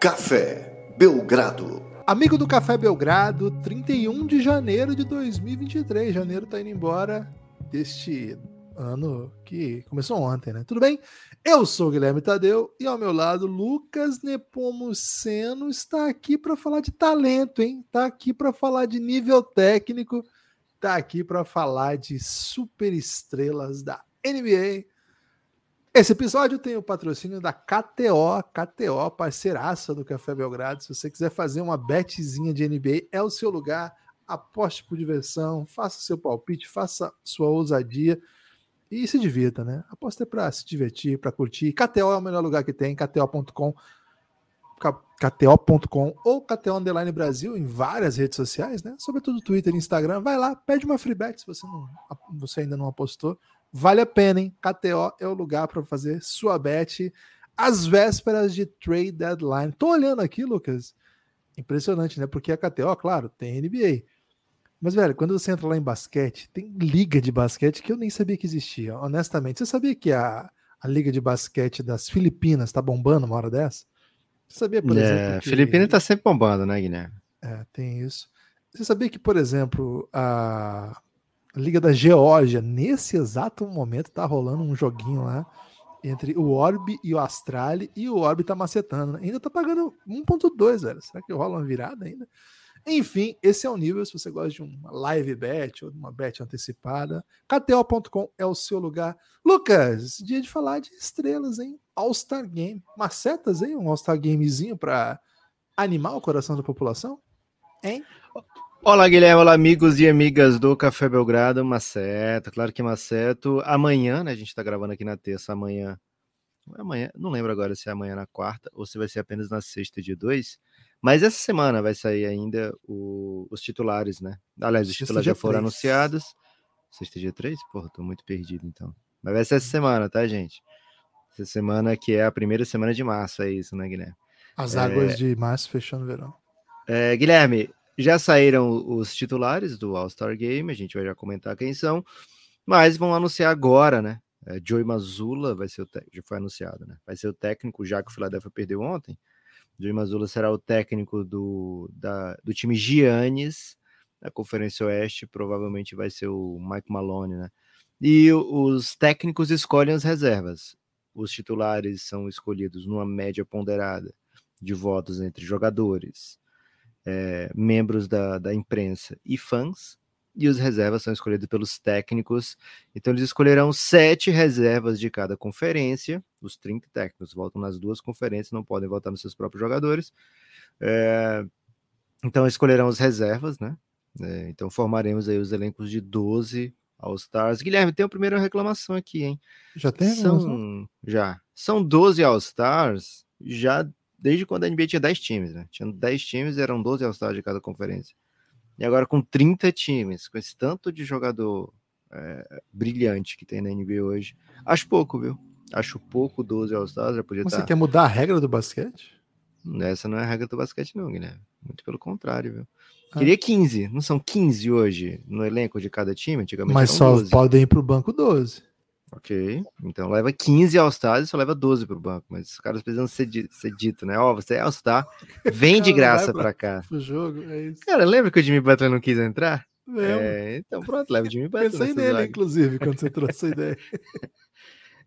Café Belgrado. Amigo do Café Belgrado, 31 de janeiro de 2023. Janeiro tá indo embora deste ano que começou ontem, né? Tudo bem? Eu sou o Guilherme Tadeu e ao meu lado Lucas Nepomuceno está aqui para falar de talento, hein? Tá aqui para falar de nível técnico, tá aqui para falar de super estrelas da NBA esse episódio tem o patrocínio da KTO, KTO, parceiraça do Café Belgrado. Se você quiser fazer uma betzinha de NBA, é o seu lugar. Aposte por diversão, faça seu palpite, faça sua ousadia e se divirta, né? Aposta é para se divertir, para curtir. KTO é o melhor lugar que tem, kto.com, kto.com ou KTO Underline Brasil em várias redes sociais, né? Sobretudo Twitter e Instagram. Vai lá, pede uma free bet se você, não, você ainda não apostou. Vale a pena, hein? KTO é o lugar para fazer sua bet às vésperas de trade deadline. Tô olhando aqui, Lucas. Impressionante, né? Porque a KTO, claro, tem NBA. Mas, velho, quando você entra lá em basquete, tem liga de basquete que eu nem sabia que existia, honestamente. Você sabia que a, a liga de basquete das Filipinas tá bombando uma hora dessa? Você sabia, por é, exemplo. Que... Filipinas tá sempre bombando, né, Guilherme? É, tem isso. Você sabia que, por exemplo, a Liga da Geórgia, nesse exato momento, tá rolando um joguinho lá entre o Orb e o Astrale, e o Orb tá macetando. Né? Ainda tá pagando 1.2, velho. Será que rola uma virada ainda? Enfim, esse é o nível. Se você gosta de uma live bet ou de uma bet antecipada, KTO.com é o seu lugar. Lucas, dia de falar de estrelas, hein? All-Star Game. Macetas, hein? Um All-Star Gamezinho para animar o coração da população? Hein? Olá, Guilherme. Olá, amigos e amigas do Café Belgrado. Maceto, claro que Maceto. Amanhã, né? A gente está gravando aqui na terça, amanhã. Amanhã, não lembro agora se é amanhã na quarta ou se vai ser apenas na sexta, dia 2. Mas essa semana vai sair ainda o, os titulares, né? Aliás, os titulares já foram 3. anunciados. Sexta, dia 3? Porra, tô muito perdido então. Mas vai ser essa semana, tá, gente? Essa semana que é a primeira semana de março, é isso, né, Guilherme? As águas é... de março fechando o verão. É, Guilherme, já saíram os titulares do All-Star Game, a gente vai já comentar quem são, mas vão anunciar agora, né? É, Joey Mazula vai ser o já foi anunciado, né? Vai ser o técnico, já que o Philadelphia perdeu ontem. Joey Mazula será o técnico do, da, do time Giannis na Conferência Oeste, provavelmente vai ser o Mike Malone, né? E os técnicos escolhem as reservas. Os titulares são escolhidos numa média ponderada de votos entre jogadores, é, membros da, da imprensa e fãs, e os reservas são escolhidos pelos técnicos. Então, eles escolherão sete reservas de cada conferência. Os 30 técnicos votam nas duas conferências, não podem votar nos seus próprios jogadores. É, então, escolherão as reservas, né? É, então, formaremos aí os elencos de 12 All-Stars. Guilherme, tem a primeira reclamação aqui, hein? Já tem? São, já. São 12 All-Stars, já desde quando a NBA tinha 10 times, né? Tinha 10 times, eram 12 All-Stars de cada conferência. E agora com 30 times, com esse tanto de jogador é, brilhante que tem na NBA hoje, acho pouco, viu? Acho pouco 12 All-Stars, já podia Você estar... quer mudar a regra do basquete? Essa não é a regra do basquete não, Guilherme. Muito pelo contrário, viu? Ah. Queria 15, não são 15 hoje no elenco de cada time? Antigamente Mas só 12. podem ir para o banco 12. Ok, então leva 15 All-Stars e só leva 12 pro banco, mas os caras precisam ser, ser dito, né? Ó, oh, você é All-Star, vem de graça pra, pra cá. O jogo, é isso. Cara, lembra que o Jimmy Butler não quis entrar? É, então pronto, leva o Jimmy Butler. Pensei nele, inclusive, quando você trouxe essa ideia.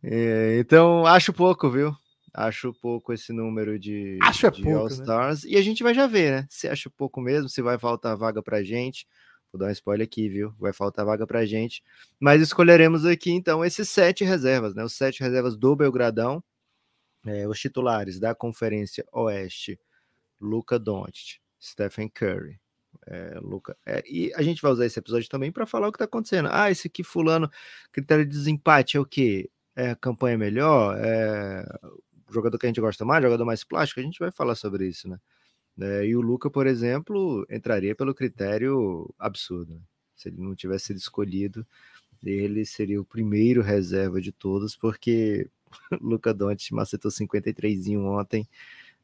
É, então, acho pouco, viu? Acho pouco esse número de, acho é de né? All-Stars. Né? E a gente vai já ver, né? Se acha pouco mesmo, se vai faltar vaga pra gente. Vou dar um spoiler aqui, viu? Vai faltar vaga pra gente. Mas escolheremos aqui, então, esses sete reservas, né? Os sete reservas do Belgradão. É, os titulares da Conferência Oeste. Luca Doncic, Stephen Curry, é, Luca. É, e a gente vai usar esse episódio também para falar o que está acontecendo. Ah, esse aqui, fulano, critério de desempate é o quê? É campanha melhor? É jogador que a gente gosta mais, jogador mais plástico? A gente vai falar sobre isso, né? É, e o Luca, por exemplo, entraria pelo critério absurdo. Né? Se ele não tivesse sido escolhido, ele seria o primeiro reserva de todos, porque Luca Doncic macetou 53 ontem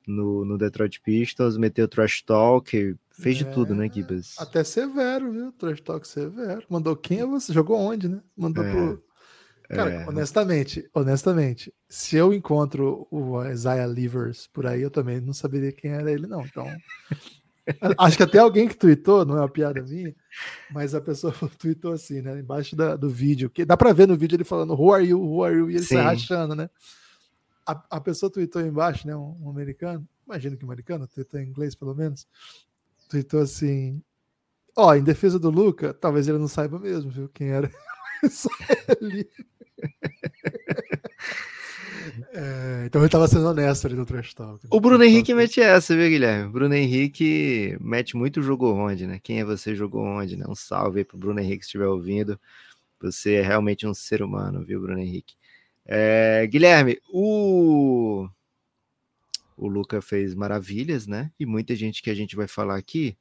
no, no Detroit Pistons, meteu trash talk, fez é, de tudo, né, Gibas? Até severo, viu? Trash talk severo. Mandou quem você? Jogou onde, né? Mandou é. pro Cara, é... honestamente, honestamente, se eu encontro o Isaiah Livers por aí, eu também não saberia quem era ele, não. Então, acho que até alguém que tweetou, não é uma piada minha, mas a pessoa tweetou assim, né? Embaixo da, do vídeo, que dá para ver no vídeo ele falando Who are you? Who are you? E ele Sim. se rachando, né? A, a pessoa tweetou embaixo, né? Um, um americano, imagino que um americano, tweetou em inglês pelo menos, tweetou assim: Ó, em defesa do Luca, talvez ele não saiba mesmo, viu? Quem era. Só ele. É, então ele estava sendo honesto ali no Trash Talk. O Bruno Henrique mete essa, viu, Guilherme? Bruno Henrique mete muito jogou onde, né? Quem é você jogou onde, né? Um salve aí pro Bruno Henrique se estiver ouvindo. Você é realmente um ser humano, viu, Bruno Henrique? É, Guilherme, o o Luca fez maravilhas, né? E muita gente que a gente vai falar aqui,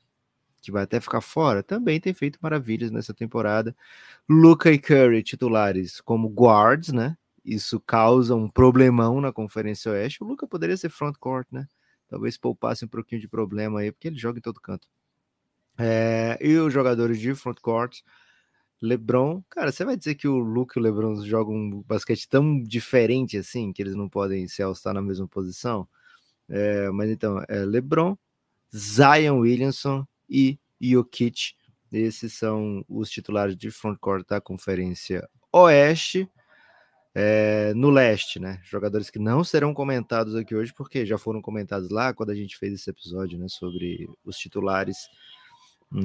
que vai até ficar fora, também tem feito maravilhas nessa temporada. Luca e Curry titulares como guards, né? Isso causa um problemão na Conferência Oeste. O Luca poderia ser frontcourt, né? Talvez poupasse um pouquinho de problema aí, porque ele joga em todo canto. É, e os jogadores de frontcourt, LeBron, cara, você vai dizer que o Luca e o LeBron jogam um basquete tão diferente assim, que eles não podem se alçar na mesma posição? É, mas então, é LeBron, Zion Williamson e Jokic. Esses são os titulares de frontcourt da Conferência Oeste. É, no leste, né? Jogadores que não serão comentados aqui hoje, porque já foram comentados lá quando a gente fez esse episódio, né? Sobre os titulares.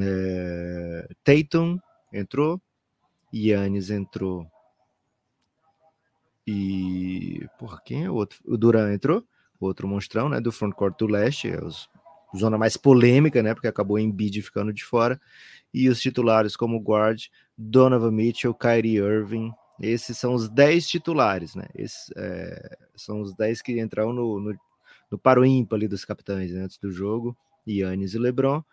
É, Tatum entrou, Yannis entrou. E. Porra, quem é o outro? O Duran entrou, outro monstrão, né? Do frontcourt do leste, é os zona mais polêmica, né? Porque acabou em bid ficando de fora. E os titulares como guard, Donovan Mitchell, Kyrie Irving. Esses são os 10 titulares, né? Esses é, são os 10 que entraram no, no, no paro ímpar ali dos capitães né, antes do jogo. Yannis e LeBron.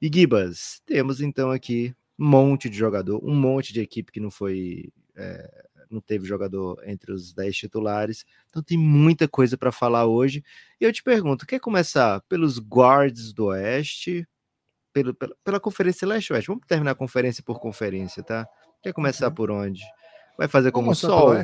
E Gibas, temos então aqui um monte de jogador, um monte de equipe que não foi é, não teve jogador entre os 10 titulares. Então tem muita coisa para falar hoje. E eu te pergunto, quer começar pelos guards do Oeste, pelo, pela, pela Conferência Leste-Oeste? Vamos terminar a conferência por conferência, tá? Quer começar uhum. por onde? Vai fazer como o Sol?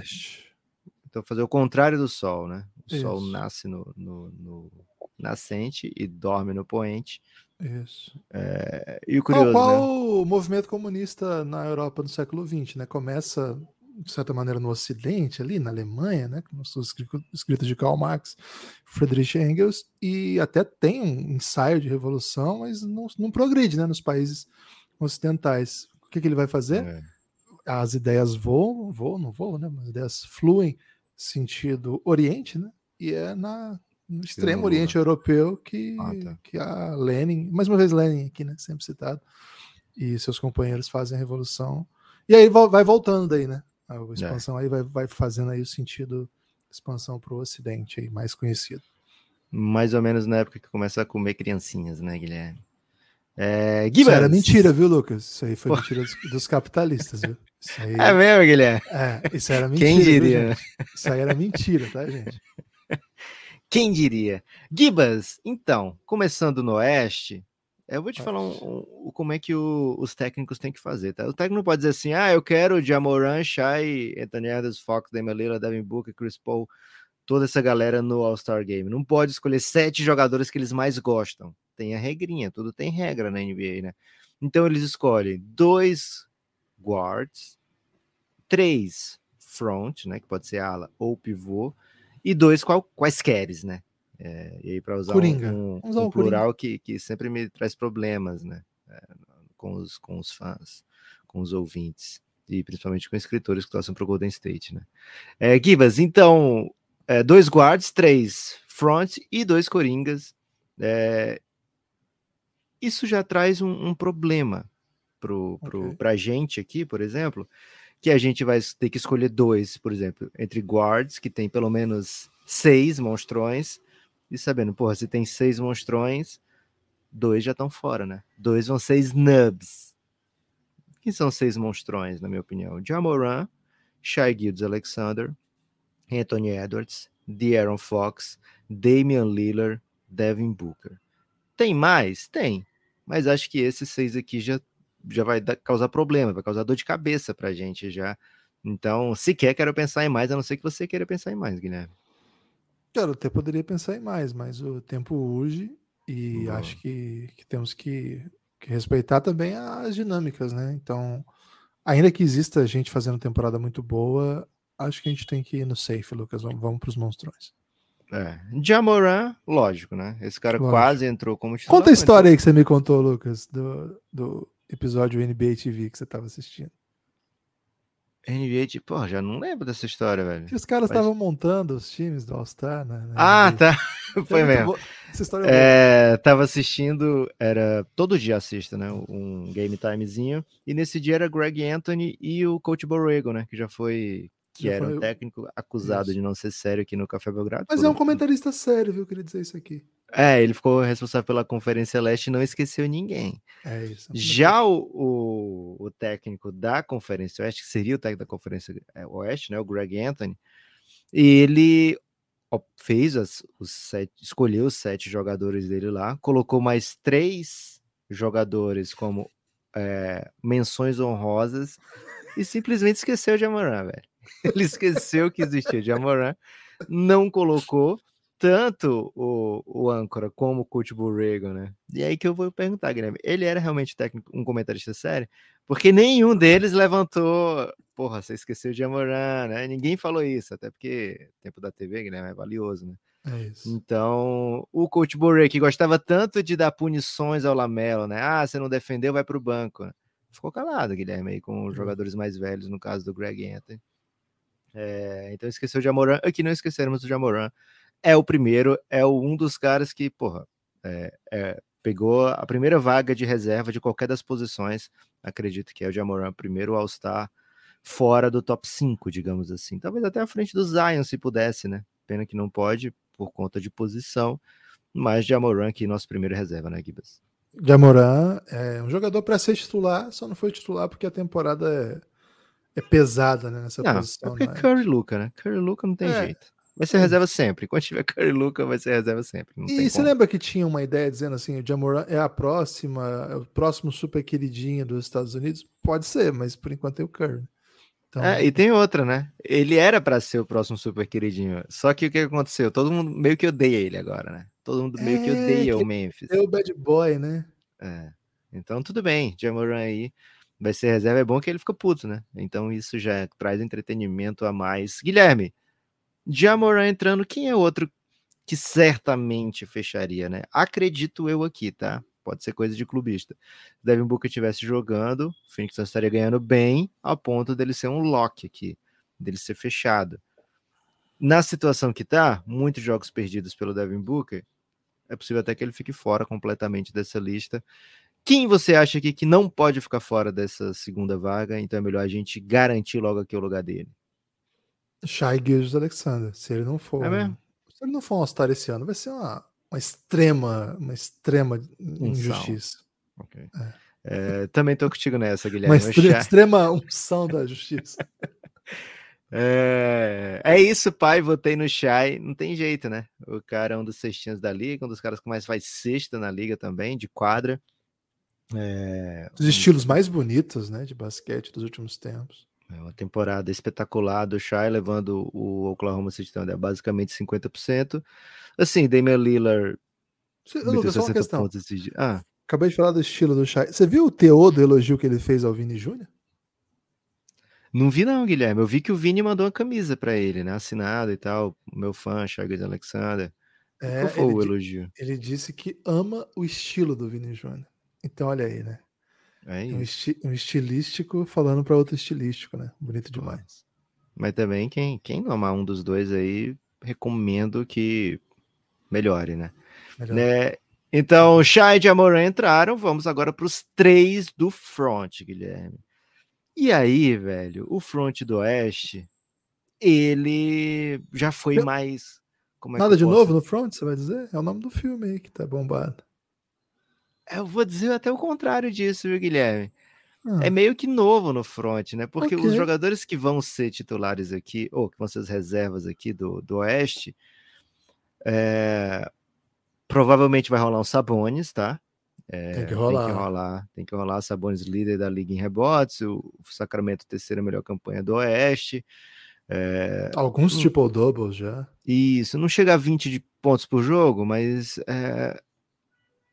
Então fazer o contrário do Sol, né? O Isso. Sol nasce no, no, no nascente e dorme no poente. Isso. É, e o curioso, qual, qual né? o movimento comunista na Europa no século XX, né? Começa de certa maneira, no Ocidente, ali na Alemanha, né, com os escritos de Karl Marx, Friedrich Engels, e até tem um ensaio de revolução, mas não, não progride né, nos países ocidentais. O que, que ele vai fazer? É. As ideias voam, voam, não voam, né, as ideias fluem sentido Oriente, né, e é na, no extremo Oriente europeu que, ah, tá. que a Lenin, mais uma vez Lenin aqui, né, sempre citado, e seus companheiros fazem a revolução. E aí vai voltando daí, né? A é. expansão é. aí vai, vai fazendo aí o sentido expansão para o Ocidente aí, mais conhecido. Mais ou menos na época que começa a comer criancinhas, né, Guilherme? É, Isso era mentira, viu, Lucas? Isso aí foi Pô. mentira dos, dos capitalistas, viu? Aí, é mesmo, Guilherme? É, isso era mentira. Quem diria? Viu, isso aí era mentira, tá, gente? Quem diria? Gibas, então, começando no Oeste, eu vou te falar um, um, como é que o, os técnicos têm que fazer, tá? O técnico não pode dizer assim, ah, eu quero Jamoran, Shai, Anthony Edwards, Fox, Damian Lillard, Devin Booker, Chris Paul, toda essa galera no All-Star Game. Não pode escolher sete jogadores que eles mais gostam. Tem a regrinha, tudo tem regra na NBA, né? Então eles escolhem dois guards, três front, né, que pode ser ala ou pivô, e dois qual, quaisqueres, né? É, e aí, para usar Coringa. um, um, um plural que, que sempre me traz problemas, né? É, com, os, com os fãs, com os ouvintes, e principalmente com escritores que torcem para o Golden State, né? É, Gibas, então, é, dois guards, três front e dois coringas. É, isso já traz um, um problema para a gente aqui, por exemplo, que a gente vai ter que escolher dois, por exemplo, entre guards, que tem pelo menos seis monstrões, e sabendo, porra, se tem seis monstrões, dois já estão fora, né? Dois vão ser snubs. Quem são seis monstrões, na minha opinião? Jamoran, Shai Gildes Alexander, Anthony Edwards, De'Aaron Fox, Damian Lillard, Devin Booker. Tem mais? Tem. Mas acho que esses seis aqui já, já vai dar, causar problema, vai causar dor de cabeça pra gente já Então, sequer quero pensar em mais, a não ser que você queira pensar em mais, Guilherme. Cara, eu até poderia pensar em mais, mas o tempo urge e acho que, que temos que, que respeitar também as dinâmicas, né? Então, ainda que exista gente fazendo temporada muito boa, acho que a gente tem que ir no safe, Lucas. Vamos, vamos para os monstrões. É. Jamoran, lógico, né? Esse cara Lógico. quase entrou como titular. Conta a mas história aí que você me contou, Lucas, do, do episódio NBA TV que você estava assistindo. NBA, tipo, pô, já não lembro dessa história, velho. Que os caras Mas- estavam montando os times do All-Star, né? na Ah, NBA. tá. Foi É mesmo. Essa história é boa. É, tava assistindo, era todo dia assisto, né? Um game timezinho. E nesse dia era Greg Anthony e o Coach Borrego, né? Que já foi. Que Já era foi um técnico acusado Isso. de não ser sério aqui no Café Belgrado. Mas é um comentarista sério, viu? Queria dizer isso aqui. É, ele ficou responsável pela Conferência Leste e não esqueceu ninguém. É isso. Já o, o, o técnico da Conferência Oeste, que seria o técnico da Conferência é, Oeste, né, o Greg Anthony, ele fez as, os sete, escolheu os sete jogadores dele lá, colocou mais três jogadores como é, menções honrosas e simplesmente esqueceu de Amoran, velho. Ele esqueceu que existia de Amoran, não colocou tanto o, o âncora como o coach Borrego, né? E aí que eu vou perguntar, Guilherme, ele era realmente técnico, um comentarista sério? Porque nenhum deles levantou, porra, você esqueceu de Amoran, né? Ninguém falou isso, até porque o tempo da TV, Guilherme, é valioso, né? É isso. Então, o coach Borrego, que gostava tanto de dar punições ao Lamelo, né? Ah, você não defendeu, vai pro banco. né? Ficou calado, Guilherme, aí com os jogadores mais velhos, no caso do Greg Anthony. É, então esqueceu de Amoran. Aqui não esquecermos do Jamoran. É o primeiro, é o- um dos caras que, porra, é, é, pegou a primeira vaga de reserva de qualquer das posições. Acredito que é o Jamoran, primeiro All-Star fora do top 5, digamos assim. Talvez até à frente do Zion, se pudesse, né? Pena que não pode, por conta de posição. Mas Jamoran aqui, nosso primeiro reserva, né, Gibas? Jamoran é um jogador para ser titular, só não foi titular porque a temporada é, é pesada né, nessa Não, é posição. porque né? Curry e Luca, né? Curry e Luca não tem É. jeito. Vai ser É. reserva sempre. Quando tiver Curry e Luca, vai ser reserva sempre. Não E você como. lembra que tinha uma ideia dizendo assim, o Jamoran é a próxima, é o próximo super queridinho dos Estados Unidos? Pode ser, mas por enquanto tem o Curry. Então, É, e tem outra, né? Ele era pra ser o próximo super queridinho. Só que o que aconteceu? Todo mundo meio que odeia ele agora, né? Todo mundo meio que É, odeia que o Memphis. é o bad boy, né? É. Então tudo bem, Jamoran aí vai ser reserva. É bom que ele fica puto, né? Então isso já traz entretenimento a mais. Guilherme, Jamoran entrando, quem é outro que certamente fecharia, né? Acredito eu aqui, tá? Pode ser coisa de clubista. Se Devin Booker estivesse jogando, o Phoenix estaria ganhando bem, a ponto dele ser um lock aqui, dele ser fechado. Na situação que tá, muitos jogos perdidos pelo Devin Booker, é possível até que ele fique fora completamente dessa lista. Quem você acha aqui que não pode ficar fora dessa segunda vaga? Então é melhor a gente garantir logo aqui o lugar dele. Shai Gilgis Alexander. Se ele não for, É um- mesmo? se ele não for um All-Star esse ano, vai ser uma, uma extrema, uma extrema injustiça. Ok. É, também tô contigo nessa, Uma Guilherme. Extre- Shai- extrema unção da justiça. É, é isso, pai. Votei no Shai. Não tem jeito, né? O cara é um dos cestinhos da liga, um dos caras que mais faz cesta na liga também, de quadra. É, Os estilos mais bonitos, né, de basquete dos últimos tempos. É uma temporada espetacular do Shai, levando o Oklahoma City Thunder a basicamente 50%. Assim, Damian Lillard Você- Lucas, só uma 60 questão. esse. Ah, Acabei de falar do estilo do Shai. Você viu o teor do elogio que ele fez ao Vini Júnior? não vi não, Guilherme. Eu vi que o Vini mandou uma camisa pra ele, né? Assinado e tal. Meu fã, Shai Gilgeous Alexander. É, Qual foi o elogio? ele disse que ama o estilo do Vini Júnior. Então, olha aí, né? É Um, esti- um estilístico falando para outro estilístico, né? Bonito demais. Mas também, quem, quem não amar um dos dois aí, recomendo que melhore, né? Melhor. né? Então, Shai e Amoran entraram. Vamos agora para os três do front, Guilherme. E aí, velho, o front do Oeste, ele já foi Eu- mais. É Nada de posso- novo no front, você vai dizer? É o nome do filme aí que tá bombado. Eu vou dizer até o contrário disso, viu, Guilherme? É meio que novo no front, né? Porque os Ok. jogadores que vão ser titulares aqui, ou que vão ser as reservas aqui do, do Oeste, é, provavelmente vai rolar um Sabonis, tá? É, tem que rolar. Tem que rolar. Tem que rolar. Sabonis líder da liga em rebotes. O Sacramento terceira melhor campanha do Oeste. É, Alguns triple doubles já. Isso, não chega a 20 de pontos por jogo, mas é,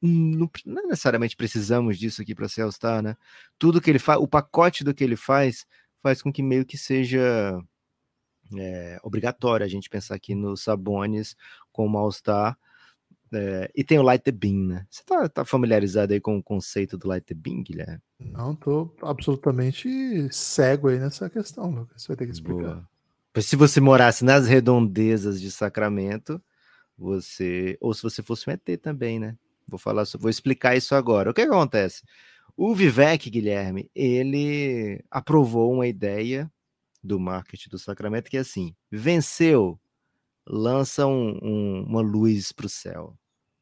não, não, necessariamente precisamos disso aqui para ser All-Star, né? Tudo que ele faz, o pacote do que ele faz, faz com que meio que seja é, obrigatório a gente pensar aqui no Sabonis como All-Star. É, e tem o Light the Beam, né? Você tá, tá, familiarizado aí com o conceito do Light the Beam, Guilherme? Não, tô absolutamente cego aí nessa questão, Lucas. Você vai ter que explicar. Boa. Se você morasse nas redondezas de Sacramento, você. Ou se você fosse um ET também, né? Vou falar, vou explicar isso agora. O que acontece? O Vivek, Guilherme, ele aprovou uma ideia do marketing do Sacramento que é assim: venceu, lança um, um, uma luz para o céu.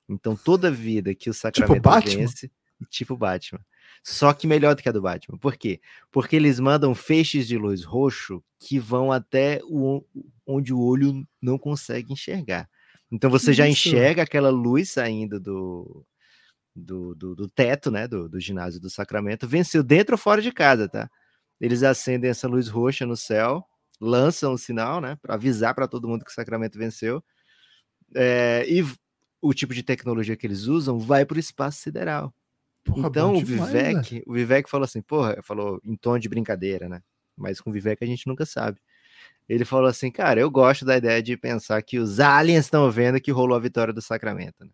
Então, toda vida que o tipo Sacramento tipo vence, tipo Batman. Só que melhor do que a do Batman. Por quê? Porque eles mandam feixes de luz roxo que vão até o, onde o olho não consegue enxergar. Então você já enxerga aquela luz saindo do, do, do, do teto, né? Do, do ginásio do Sacramento. Venceu dentro ou fora de casa, tá? Eles acendem essa luz roxa no céu, lançam o um sinal, né? Para avisar para todo mundo que o Sacramento venceu. É, e o tipo de tecnologia que eles usam vai para o espaço sideral. Porra, então o Vivek, né? o Vivek falou assim, porra, falou em tom de brincadeira, né? Mas com o Vivek a gente nunca sabe. Ele falou assim, cara, eu gosto da ideia de pensar que os aliens estão vendo que rolou a vitória do Sacramento, né?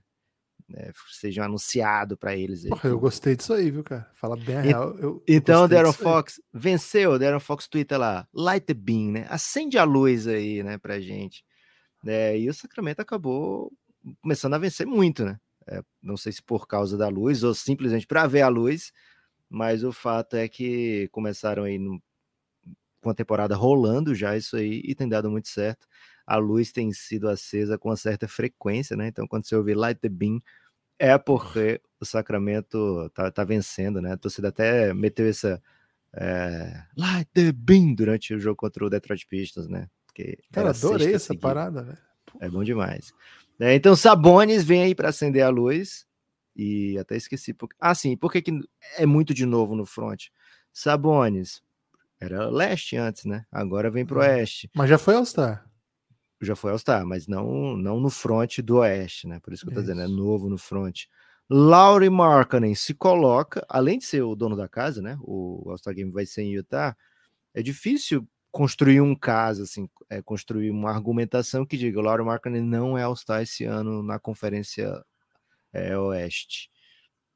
É, seja anunciado para eles. Porra, eu gostei disso aí, viu, cara? Fala bem a real. Eu então, o Darren Fox aí. venceu. O Darren Fox twitta lá, light the beam, né? Acende a luz aí, né, pra gente. É, e o Sacramento acabou começando a vencer muito, né? É, não sei se por causa da luz ou simplesmente para ver a luz, mas o fato é que começaram aí no, com a temporada rolando já isso aí e tem dado muito certo. A luz tem sido acesa com uma certa frequência, né? Então, quando você ouvir Light the Beam, é porque o Sacramento tá, tá vencendo, né? A torcida até meteu essa é, Light the Beam durante o jogo contra o Detroit Pistons, né? Porque Cara, adorei essa seguida. parada, velho. É bom demais. É, então, Sabones vem aí para acender a luz. E até esqueci. Por... Ah, sim, por que, que é muito de novo no front? Sabones era leste antes, né? Agora vem pro hum. oeste. Mas já foi All-Star. Já foi All-Star, mas não, não no front do oeste, né? Por isso que eu tô isso. dizendo, é novo no front. Laurie Markkanen se coloca, além de ser o dono da casa, né? O All-Star Game vai ser em Utah. É difícil construir um caso, assim, é, construir uma argumentação que diga o Lauro Markkanen não é All-Star esse ano na Conferência é, Oeste.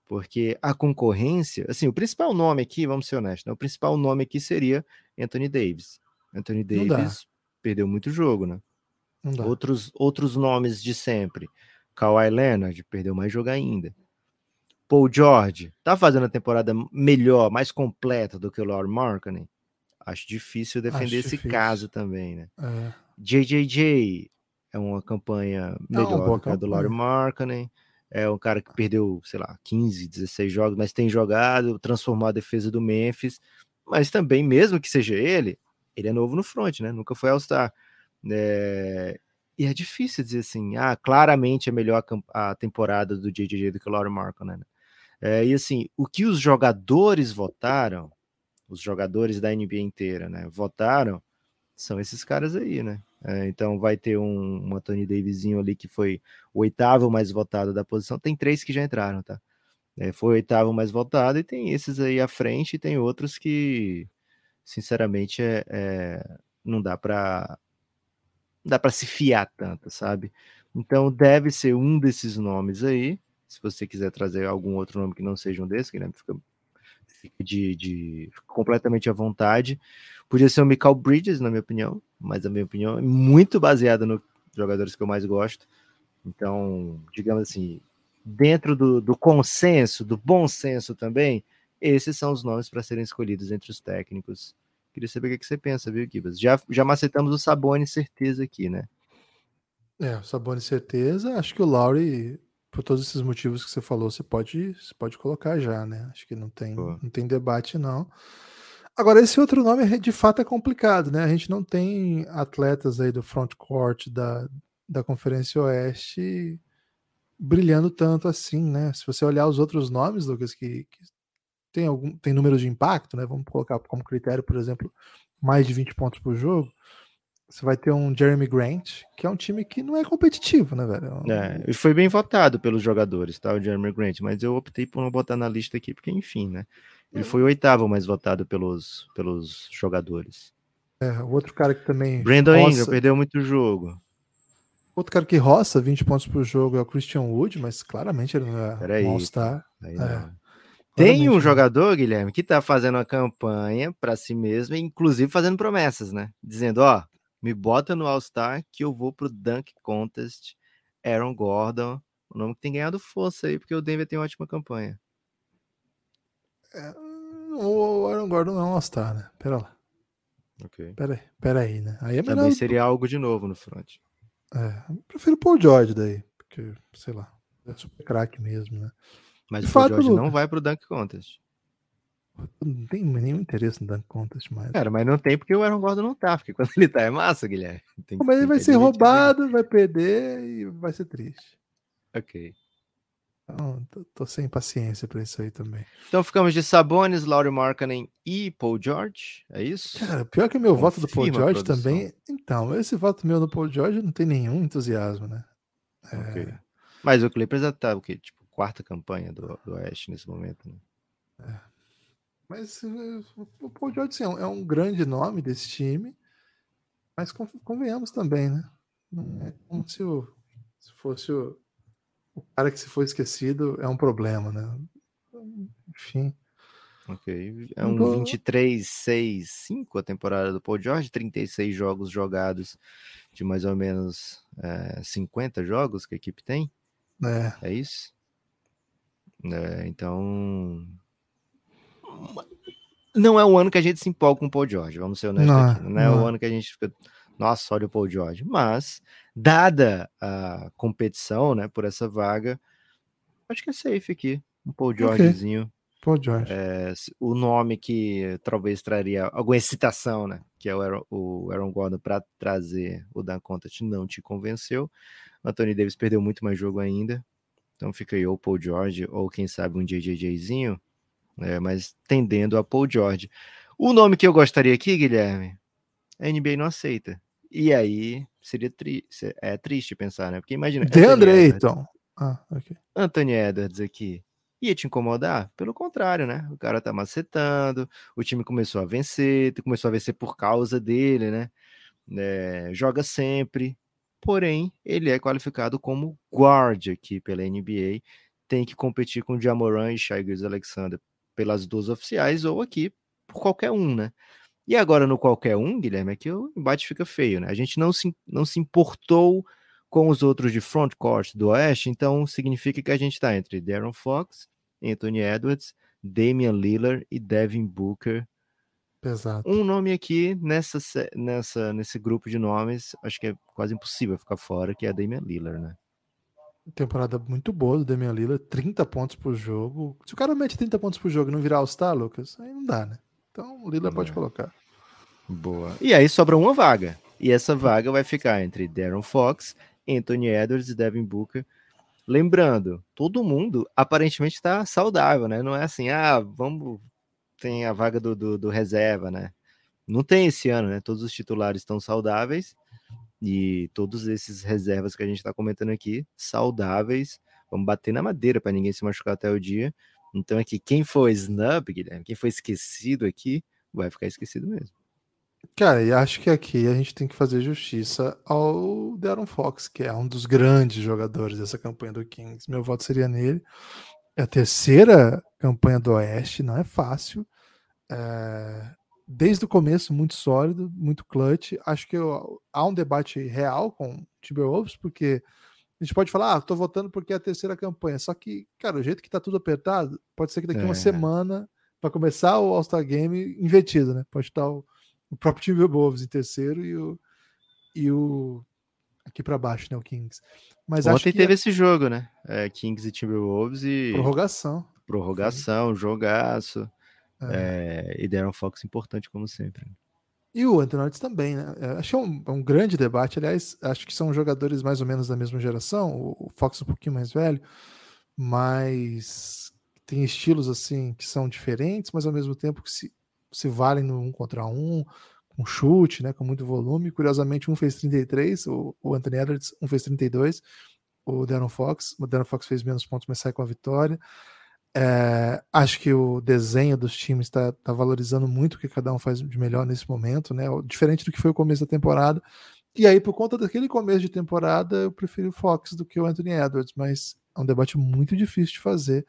Porque a concorrência, assim, o principal nome aqui, vamos ser honestos, né? o principal nome aqui seria Anthony Davis. Anthony Davis perdeu muito jogo, né? Outros, outros nomes de sempre. Kawhi Leonard perdeu mais jogo ainda. Paul George tá fazendo a temporada melhor, mais completa do que o Lauro Markkanen Acho difícil defender Acho esse difícil. caso também, né? É. JJJ é uma campanha melhor do que a do Laurie Markkanen. É um cara que perdeu, sei lá, 15, 16 jogos, mas tem jogado, transformou a defesa do Memphis. Mas também, mesmo que seja ele, ele é novo no front, né? Nunca foi All-Star. É... E é difícil dizer assim, ah, claramente é melhor a, temporada do JJJ do que o Laurie Markkanen. Né? É, e assim, o que os jogadores votaram os jogadores da NBA inteira, né, votaram, são esses caras aí, né? É, então vai ter um, um Anthony Davisinho ali que foi o oitavo mais votado da posição. Tem três que já entraram, tá? É, foi o oitavo mais votado e tem esses aí à frente e tem outros que, sinceramente, é, é não dá para dá para se fiar tanto, sabe? Então deve ser um desses nomes aí. Se você quiser trazer algum outro nome que não seja um desses, Guilherme, fica fica de, de completamente à vontade. Podia ser o Michael Bridges, na minha opinião, mas a minha opinião é muito baseada nos jogadores que eu mais gosto. Então, digamos assim, dentro do, do consenso, do bom senso também, esses são os nomes para serem escolhidos entre os técnicos. Queria saber o que você pensa, viu, Gibas? Já, já macetamos o Sabone, certeza aqui, né? É, o Sabone, certeza. Acho que o Laurie por todos esses motivos que você falou, você pode, você pode colocar já, né? Acho que não tem, não tem debate, não. Agora, esse outro nome de fato é complicado, né? A gente não tem atletas aí do front court da, da Conferência Oeste brilhando tanto assim, né? Se você olhar os outros nomes, Lucas, que, que tem algum tem número de impacto, né? Vamos colocar como critério, por exemplo, mais de 20 pontos por jogo. Você vai ter um Jeremy Grant, que é um time que não é competitivo, né, velho? É, e foi bem votado pelos jogadores, tá? O Jeremy Grant, mas eu optei por não botar na lista aqui, porque, enfim, né? Ele foi o oitavo mais votado pelos, pelos jogadores. É, o outro cara que também. Brandon roça, Ingram perdeu muito jogo. Outro cara que roça 20 pontos por jogo é o Christian Wood, mas claramente ele não é Peraí, All-Star. É. Tem um jogador, Guilherme, que tá fazendo uma campanha para si mesmo, inclusive fazendo promessas, né? Dizendo, ó, me bota no All-Star que eu vou pro Dunk Contest. Aaron Gordon, o nome que tem ganhado força aí, porque o Denver tem uma ótima campanha. O Aaron Gordon não é um All-Star, né? Pera lá. Ok. Pera aí, pera aí, né? Aí é Também melhor... seria algo de novo no front. É, prefiro o Paul George daí, porque, sei lá, é super craque mesmo, né? Mas de o Paul George não vai pro Dunk Contest. Não tem nenhum interesse no Dunk Contest mais. Cara, mas não tem porque o Aaron Gordon não tá, porque quando ele tá é massa, Guilherme. Mas ele vai ser roubado, vai perder e vai ser triste. Ok. Então, tô, tô sem paciência para isso aí também. Então ficamos de Sabonis, Laurie Markkanen e Paul George, é isso? Cara, pior que o meu Confirma voto do Paul George também. Então, esse voto meu do Paul George não tem nenhum entusiasmo, né? É... Okay. Mas o Clippers já tá o quê? Tipo, quarta campanha do, do Oeste nesse momento, né? É. Mas eh, o Paul George sim, é um grande nome desse time, mas convenhamos também, né? Não é como se, o, se fosse o o cara que se foi esquecido é um problema, né? Enfim. Ok. É um tô... 23, 6, 5 a temporada do Paul George, 36 jogos jogados de mais ou menos é, 50 jogos que a equipe tem. É. É isso? É, então. Não é o ano que a gente se empolga com o Paul George, vamos ser honestos não, aqui. Não, não é o ano que a gente fica nossa, olha o Paul George. Mas, dada a competição, né, por essa vaga, acho que é safe aqui. Um Paul Georgezinho. Okay. Paul George. É, o nome que talvez traria alguma excitação, né? Que é o Aaron, o Aaron Gordon para trazer o Dan Contest não te convenceu. Anthony Davis perdeu muito mais jogo ainda. Então fica aí ou Paul George ou quem sabe um JJJzinho. É, mas tendendo a Paul George. O nome que eu gostaria aqui, Guilherme, a NBA não aceita. E aí seria tri é triste pensar, né? Porque imagina. DeAndre Ayton. Ah, ok. Anthony Edwards aqui. Ia te incomodar? Pelo contrário, né? O cara tá macetando, o time começou a vencer, começou a vencer por causa dele, né? É, joga sempre. Porém, ele é qualificado como guard aqui pela NBA. Tem que competir com o Jamoran e Shai Alexander pelas duas oficiais ou aqui por qualquer um, né? E agora no qualquer um, Guilherme, é que o embate fica feio, né? A gente não se, não se importou com os outros de frontcourt do Oeste, então significa que a gente está entre Darren Fox, Anthony Edwards, Damian Lillard e Devin Booker. Exato. Um nome aqui nessa, nessa, nesse grupo de nomes, acho que é quase impossível ficar fora, que é Damian Lillard, né? Temporada muito boa do Damian Lillard, 30 pontos por jogo. Se o cara mete 30 pontos por jogo e não virar All-Star, Lucas, aí não dá, né? Então o Lillard pode colocar. Boa. E aí sobra uma vaga. E essa vaga vai ficar entre Darren Fox, Anthony Edwards e Devin Booker. Lembrando, todo mundo aparentemente está saudável, né? Não é assim, ah, vamos. Tem a vaga do, do, do reserva, né? Não tem esse ano, né? Todos os titulares estão saudáveis e todos esses reservas que a gente está comentando aqui, saudáveis. Vamos bater na madeira para ninguém se machucar até o dia. Então, aqui, quem foi snub, Guilherme, quem foi esquecido aqui, vai ficar esquecido mesmo. Cara, e acho que aqui a gente tem que fazer justiça ao Darren Fox, que é um dos grandes jogadores dessa campanha do Kings. Meu voto seria nele. É a terceira campanha do Oeste, não é fácil. É... Desde o começo, muito sólido, muito clutch. Acho que eu... há um debate real com o Timberwolves, porque a gente pode falar, ah, tô votando porque é a terceira campanha. Só que, cara, o jeito que tá tudo apertado, pode ser que daqui é. uma semana, para começar o All-Star Game, invertido, né? Pode estar o, o próprio Timberwolves em terceiro e o, e o aqui para baixo, né? O Kings. Mas Ontem teve é... esse jogo, né? É, Kings e Timberwolves e. Prorrogação. Prorrogação, Sim. jogaço. É. É, e Darren Fox importante, como sempre. E o Edwards também, né? É, acho que é um, é um, grande debate. Aliás, acho que são jogadores mais ou menos da mesma geração. O, o Fox um pouquinho mais velho, mas tem estilos assim que são diferentes, mas ao mesmo tempo que se, se valem no um contra um, com chute, né? Com muito volume. Curiosamente, um fez 33, o, o Anthony Edwards, um fez 32, o Darren Fox. O Darren Fox fez menos pontos, mas sai com a vitória. É, acho que o desenho dos times está tá valorizando muito o que cada um faz de melhor nesse momento, né? Diferente do que foi o começo da temporada. E aí, por conta daquele começo de temporada, eu prefiro o Fox do que o Anthony Edwards, mas é um debate muito difícil de fazer.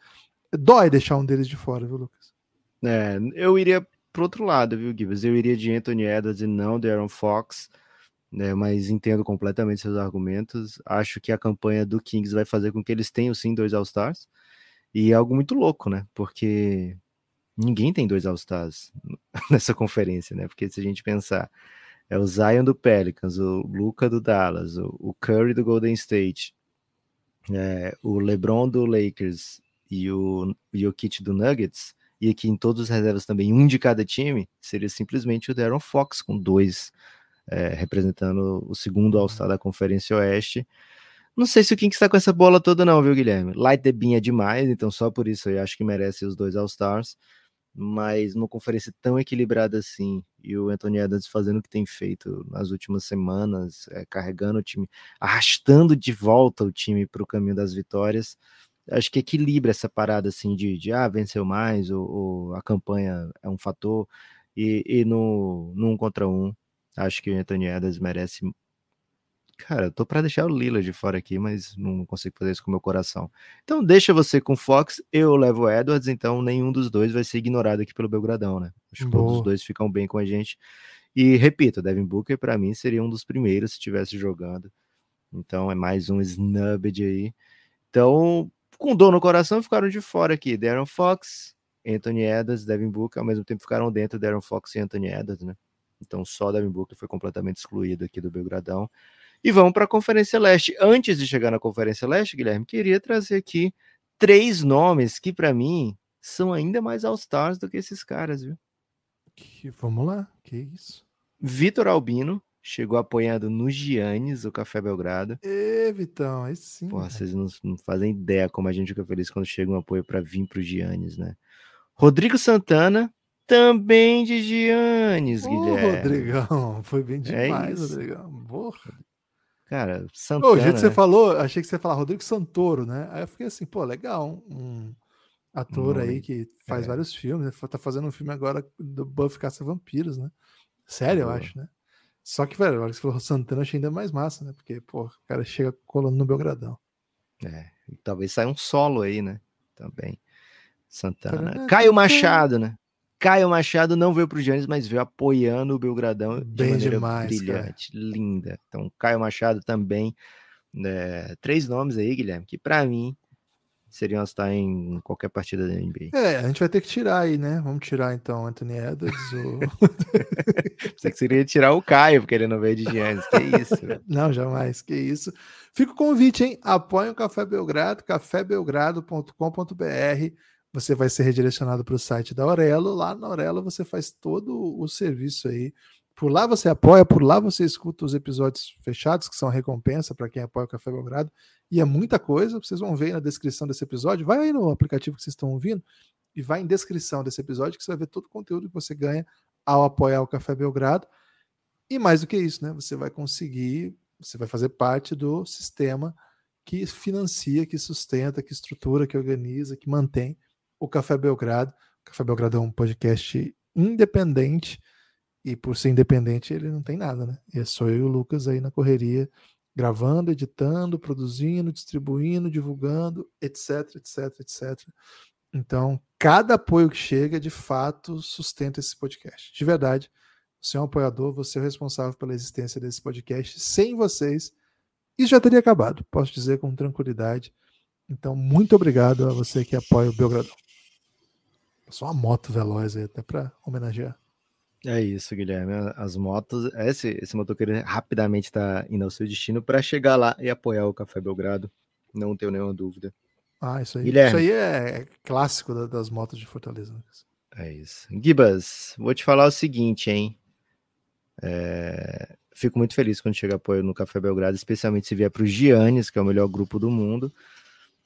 Dói deixar um deles de fora, viu, Lucas? É, eu iria pro outro lado, viu, Gibbs? Eu iria de Anthony Edwards e não de Aaron Fox, né? Mas entendo completamente seus argumentos. Acho que a campanha do Kings vai fazer com que eles tenham sim dois All-Stars. E é algo muito louco, né? Porque ninguém tem dois All-Stars nessa conferência, né? Porque se a gente pensar, é o Zion do Pelicans, o Luca do Dallas, o, Curry do Golden State, é, o LeBron do Lakers e o Jokic do Nuggets, e aqui em todos os reservas também um de cada time, seria simplesmente o Darren Fox com dois é, representando o segundo All-Star da Conferência Oeste. Não sei se o Kings está com essa bola toda, não, viu, Guilherme? Light the Bean é demais, então só por isso eu acho que merece os dois All-Stars. Mas numa conferência tão equilibrada assim, e o Anthony Edwards fazendo o que tem feito nas últimas semanas, é, carregando o time, arrastando de volta o time para o caminho das vitórias, acho que equilibra essa parada assim de, de ah, venceu mais, ou, ou a campanha é um fator, e, e no, no um contra um, acho que o Anthony Edwards merece Cara, eu tô para deixar o Lila de fora aqui, mas não consigo fazer isso com o meu coração. Então, deixa você com Fox, eu levo o Edwards, então nenhum dos dois vai ser ignorado aqui pelo Belgradão, né? Acho que todos os dois ficam bem com a gente. E repito, Devin Booker para mim seria um dos primeiros se estivesse jogando. Então é mais um snubbed aí. Então, com dor no coração, ficaram de fora aqui. Darren Fox, Anthony Edwards, Devin Booker, ao mesmo tempo ficaram dentro Darren Fox e Anthony Edwards, né? Então só Devin Booker foi completamente excluído aqui do Belgradão. E vamos para a Conferência Leste. Antes de chegar na Conferência Leste, Guilherme, queria trazer aqui três nomes que, para mim, são ainda mais All-Stars do que esses caras, viu? Que, vamos lá, que isso. Vitor Albino chegou apoiando no Giannis, o Café Belgrado. Ê, Vitão, aí sim. Vocês não, não, fazem ideia como a gente fica feliz quando chega um apoio para vir para o Giannis, né? Rodrigo Santana, também de Giannis, Ô, Guilherme. Rodrigão, foi bem é demais, é Rodrigão. Porra. Cara, Santana. o jeito que você falou, achei que você ia falar Rodrigo Santoro, né? Aí eu fiquei assim, pô, legal, um ator um aí que faz é. vários filmes, né? tá fazendo um filme agora do Buffy Caça Vampiros, né? Sério, eu acho, né? Só que, velho, agora que você falou Santana, achei ainda mais massa, né? Porque, pô, o cara chega colando no Belgradão. É, talvez saia um solo aí, né? Também. Santana. Caio Machado, né? Caio Machado não veio para o Giannis, mas veio apoiando o Belgradão de Bem maneira demais, brilhante, cara. linda. Então, Caio Machado também. É, três nomes aí, Guilherme, que para mim seriam estar em qualquer partida da NBA. É, a gente vai ter que tirar aí, né? Vamos tirar então Anthony Edwards. Você que seria tirar o Caio, porque ele não veio de Giannis. Que isso? Não, jamais. Que isso. Fica o convite, hein? Apoie o Café Belgrado, cafébelgrado.com.br você vai ser redirecionado para o site da Aurelo. Lá na Aurelo você faz todo o serviço aí. Por lá você apoia, por lá você escuta os episódios fechados, que são a recompensa para quem apoia o Café Belgrado. E é muita coisa, vocês vão ver aí na descrição desse episódio. Vai aí no aplicativo que vocês estão ouvindo e vai em descrição desse episódio que você vai ver todo o conteúdo que você ganha ao apoiar o Café Belgrado. E mais do que isso, né? Você vai conseguir, você vai fazer parte do sistema que financia, que sustenta, que estrutura, que organiza, que mantém o Café Belgrado. O Café Belgrado é um podcast independente e por ser independente ele não tem nada, né? E é só eu e o Lucas aí na correria, gravando, editando, produzindo, distribuindo, divulgando, etc, etc, etc. Então, cada apoio que chega, de fato, sustenta esse podcast. De verdade, você é um apoiador, você é o responsável pela existência desse podcast. Sem vocês, isso já teria acabado, posso dizer com tranquilidade. Então, muito obrigado a você que apoia o Belgradão. Só uma moto veloz aí, até para homenagear. É isso, Guilherme. As motos, esse, esse motoqueiro rapidamente está indo ao seu destino para chegar lá e apoiar o Café Belgrado. Não tenho nenhuma dúvida. Ah, isso aí. Guilherme. Isso aí é clássico das motos de Fortaleza. É isso. Gibas, vou te falar o seguinte, hein? É, fico muito feliz quando chega apoio no Café Belgrado, especialmente se vier para o Giannis, que é o melhor grupo do mundo.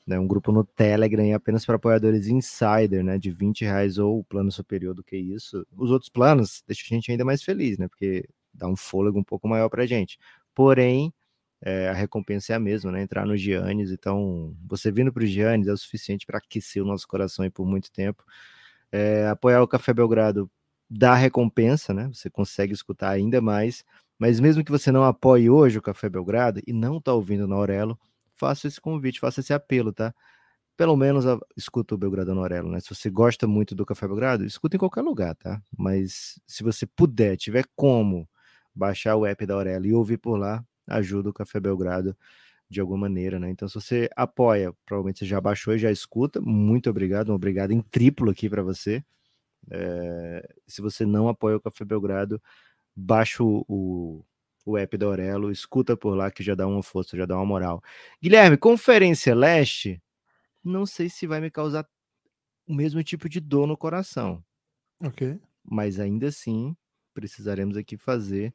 Né, um grupo no Telegram apenas para apoiadores insider, né? De 20 reais ou plano superior do que isso. Os outros planos deixam a gente ainda mais feliz, né? Porque dá um fôlego um pouco maior para gente. Porém, é, a recompensa é a mesma, né? Entrar no Giannis. Então, você vindo para o Giannis é o suficiente para aquecer o nosso coração por muito tempo. É, apoiar o Café Belgrado dá recompensa, né? Você consegue escutar ainda mais. Mas mesmo que você não apoie hoje o Café Belgrado e não está ouvindo na Aurelo, faça esse convite, faça esse apelo, tá? Pelo menos a, escuta o Belgrado no Aurelo, né? Se você gosta muito do Café Belgrado, escuta em qualquer lugar, tá? Mas se você puder, tiver como baixar o app da Aurelo e ouvir por lá, ajuda o Café Belgrado de alguma maneira, né? Então, se você apoia, provavelmente você já baixou e já escuta, muito obrigado, um obrigado em triplo aqui para você. É, se você não apoia o Café Belgrado, baixa o, o, app da Aurelo, escuta por lá que já dá uma força, já dá uma moral. Guilherme, Conferência Leste, não sei se vai me causar o mesmo tipo de dor no coração. Ok. Mas ainda assim, precisaremos aqui fazer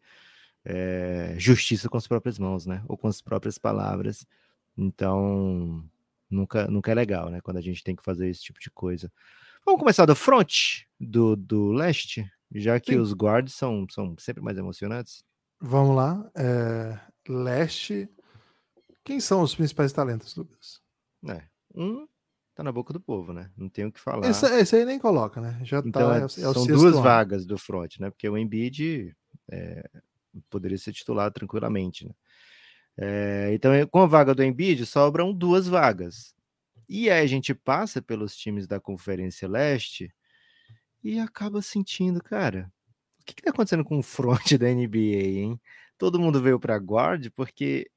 é, justiça com as próprias mãos, né? Ou com as próprias palavras. Então, nunca, nunca é legal, né? Quando a gente tem que fazer esse tipo de coisa. Vamos começar do front, do, do leste, já que Sim. os guards são, são sempre mais emocionantes. Vamos lá. É, leste. Quem são os principais talentos, Lucas? É, um tá na boca do povo, né? Não tem o que falar. Esse, esse aí nem coloca, né? Já então, tá. É, é, é são duas ano. vagas do front, né? Porque o Embiid é, poderia ser titular tranquilamente. Né? É, então, com a vaga do Embiid, sobram duas vagas. E aí a gente passa pelos times da Conferência Leste e acaba sentindo, cara, o que, está acontecendo com o front da NBA, hein? Todo mundo veio para guard porque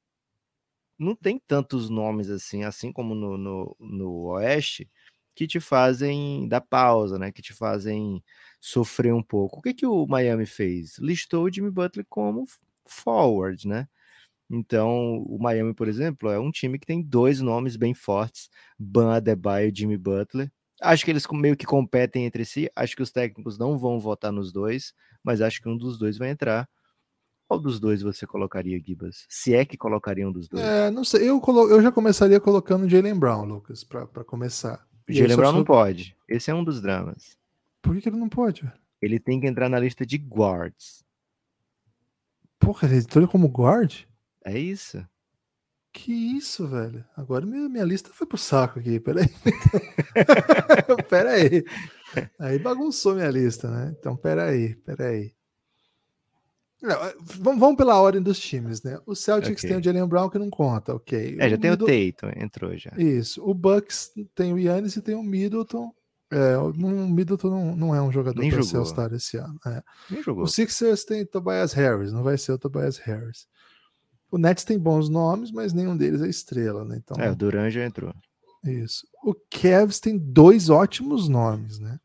não tem tantos nomes assim, assim como no, no, no Oeste, que te fazem dar pausa, né? Que te fazem sofrer um pouco. O que, que o Miami fez? Listou o Jimmy Butler como forward, né? Então, o Miami, por exemplo, é um time que tem dois nomes bem fortes, Ban Adebayo e Jimmy Butler. Acho que eles meio que competem entre si. Acho que os técnicos não vão votar nos dois, mas acho que um dos dois vai entrar. Qual dos dois você colocaria, Gibas? Se é que colocaria um dos dois? É, não sei. Eu, colo... eu já começaria colocando Jalen Brown, Lucas, para começar. Jalen Brown não pode. Esse é um dos dramas. Por que, que ele não pode? Ele tem que entrar na lista de guards. Porra, ele entrou como guard? É isso. Que isso, velho? Agora minha, minha lista foi pro saco aqui. Peraí. peraí. Aí bagunçou minha lista, né? Então, peraí, peraí. Não, vamos, vamos pela ordem dos times, né? O Celtics okay. tem o Jalen Brown que não conta, ok. É, já o tem Middle... o Tatum, entrou já. Isso. O Bucks tem o Yannis e tem o Middleton. É, o Middleton não, não é um jogador para ser All-Star esse ano. É. Nem jogou. O Sixers tem Tobias Harris, não vai ser o Tobias Harris. O Nets tem bons nomes, mas nenhum deles é estrela, né? Então, é, o Duran já entrou. Isso. O Cavs tem dois ótimos nomes, né?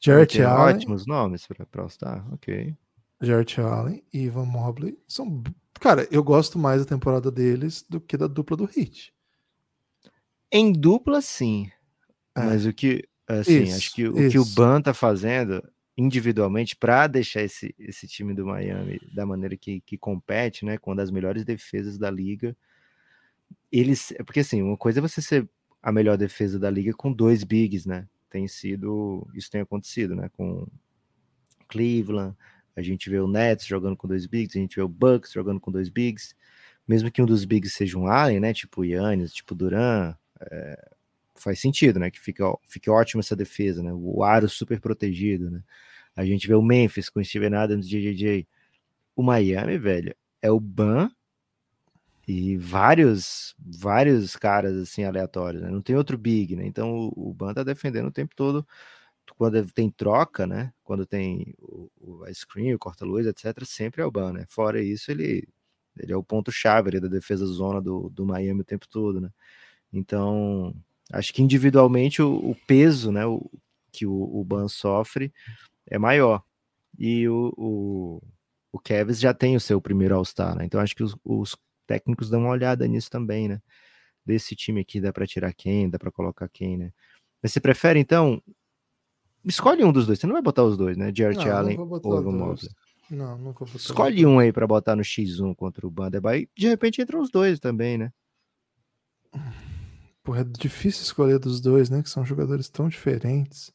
Jarrett Allen. Ótimos nomes para All-Star, ok. Jarrett Allen e Ivan Mobley são. Cara, eu gosto mais da temporada deles do que da dupla do Hit. Em dupla, sim. É. Mas o que. Assim, isso, acho que o isso. que o Ban tá fazendo individualmente para deixar esse, esse time do Miami da maneira que, que compete, né? Com uma das melhores defesas da liga. Eles. É porque assim, uma coisa é você ser a melhor defesa da liga com dois bigs, né? Tem sido. Isso tem acontecido, né? Com Cleveland, a gente vê o Nets jogando com dois bigs, a gente vê o Bucks jogando com dois bigs. Mesmo que um dos bigs seja um Allen, né? Tipo Yannis, tipo Duran, é, faz sentido, né? Que fica, fica ótimo essa defesa, né? O aro super protegido, né? A gente vê o Memphis com Steven Adams, JJJ. O Miami, velho, é o Ban e vários vários caras assim aleatórios, né? Não tem outro big, né? Então o, o Ban tá defendendo o tempo todo quando tem troca, né? Quando tem o, o ice cream, o corta-luz, etc., sempre é o Ban, né? Fora isso, ele, ele é o ponto-chave da defesa zona do, do Miami o tempo todo, né? Então, acho que individualmente o, o peso, né, o, que o, o Ban sofre é maior. E o, o, o já tem o seu primeiro All-Star, né? Então acho que os, os, técnicos dão uma olhada nisso também, né? Desse time aqui dá para tirar quem, dá para colocar quem, né? Mas você prefere então Escolhe um dos dois. Você não vai botar os dois, né? Jarrett Allen ou Evan Mobley. Não, não vou botar. Escolhe um aí pra botar no X1 contra o Banderby. E de repente entram os dois também, né? Porra, é difícil escolher dos dois, né? Que são jogadores tão diferentes.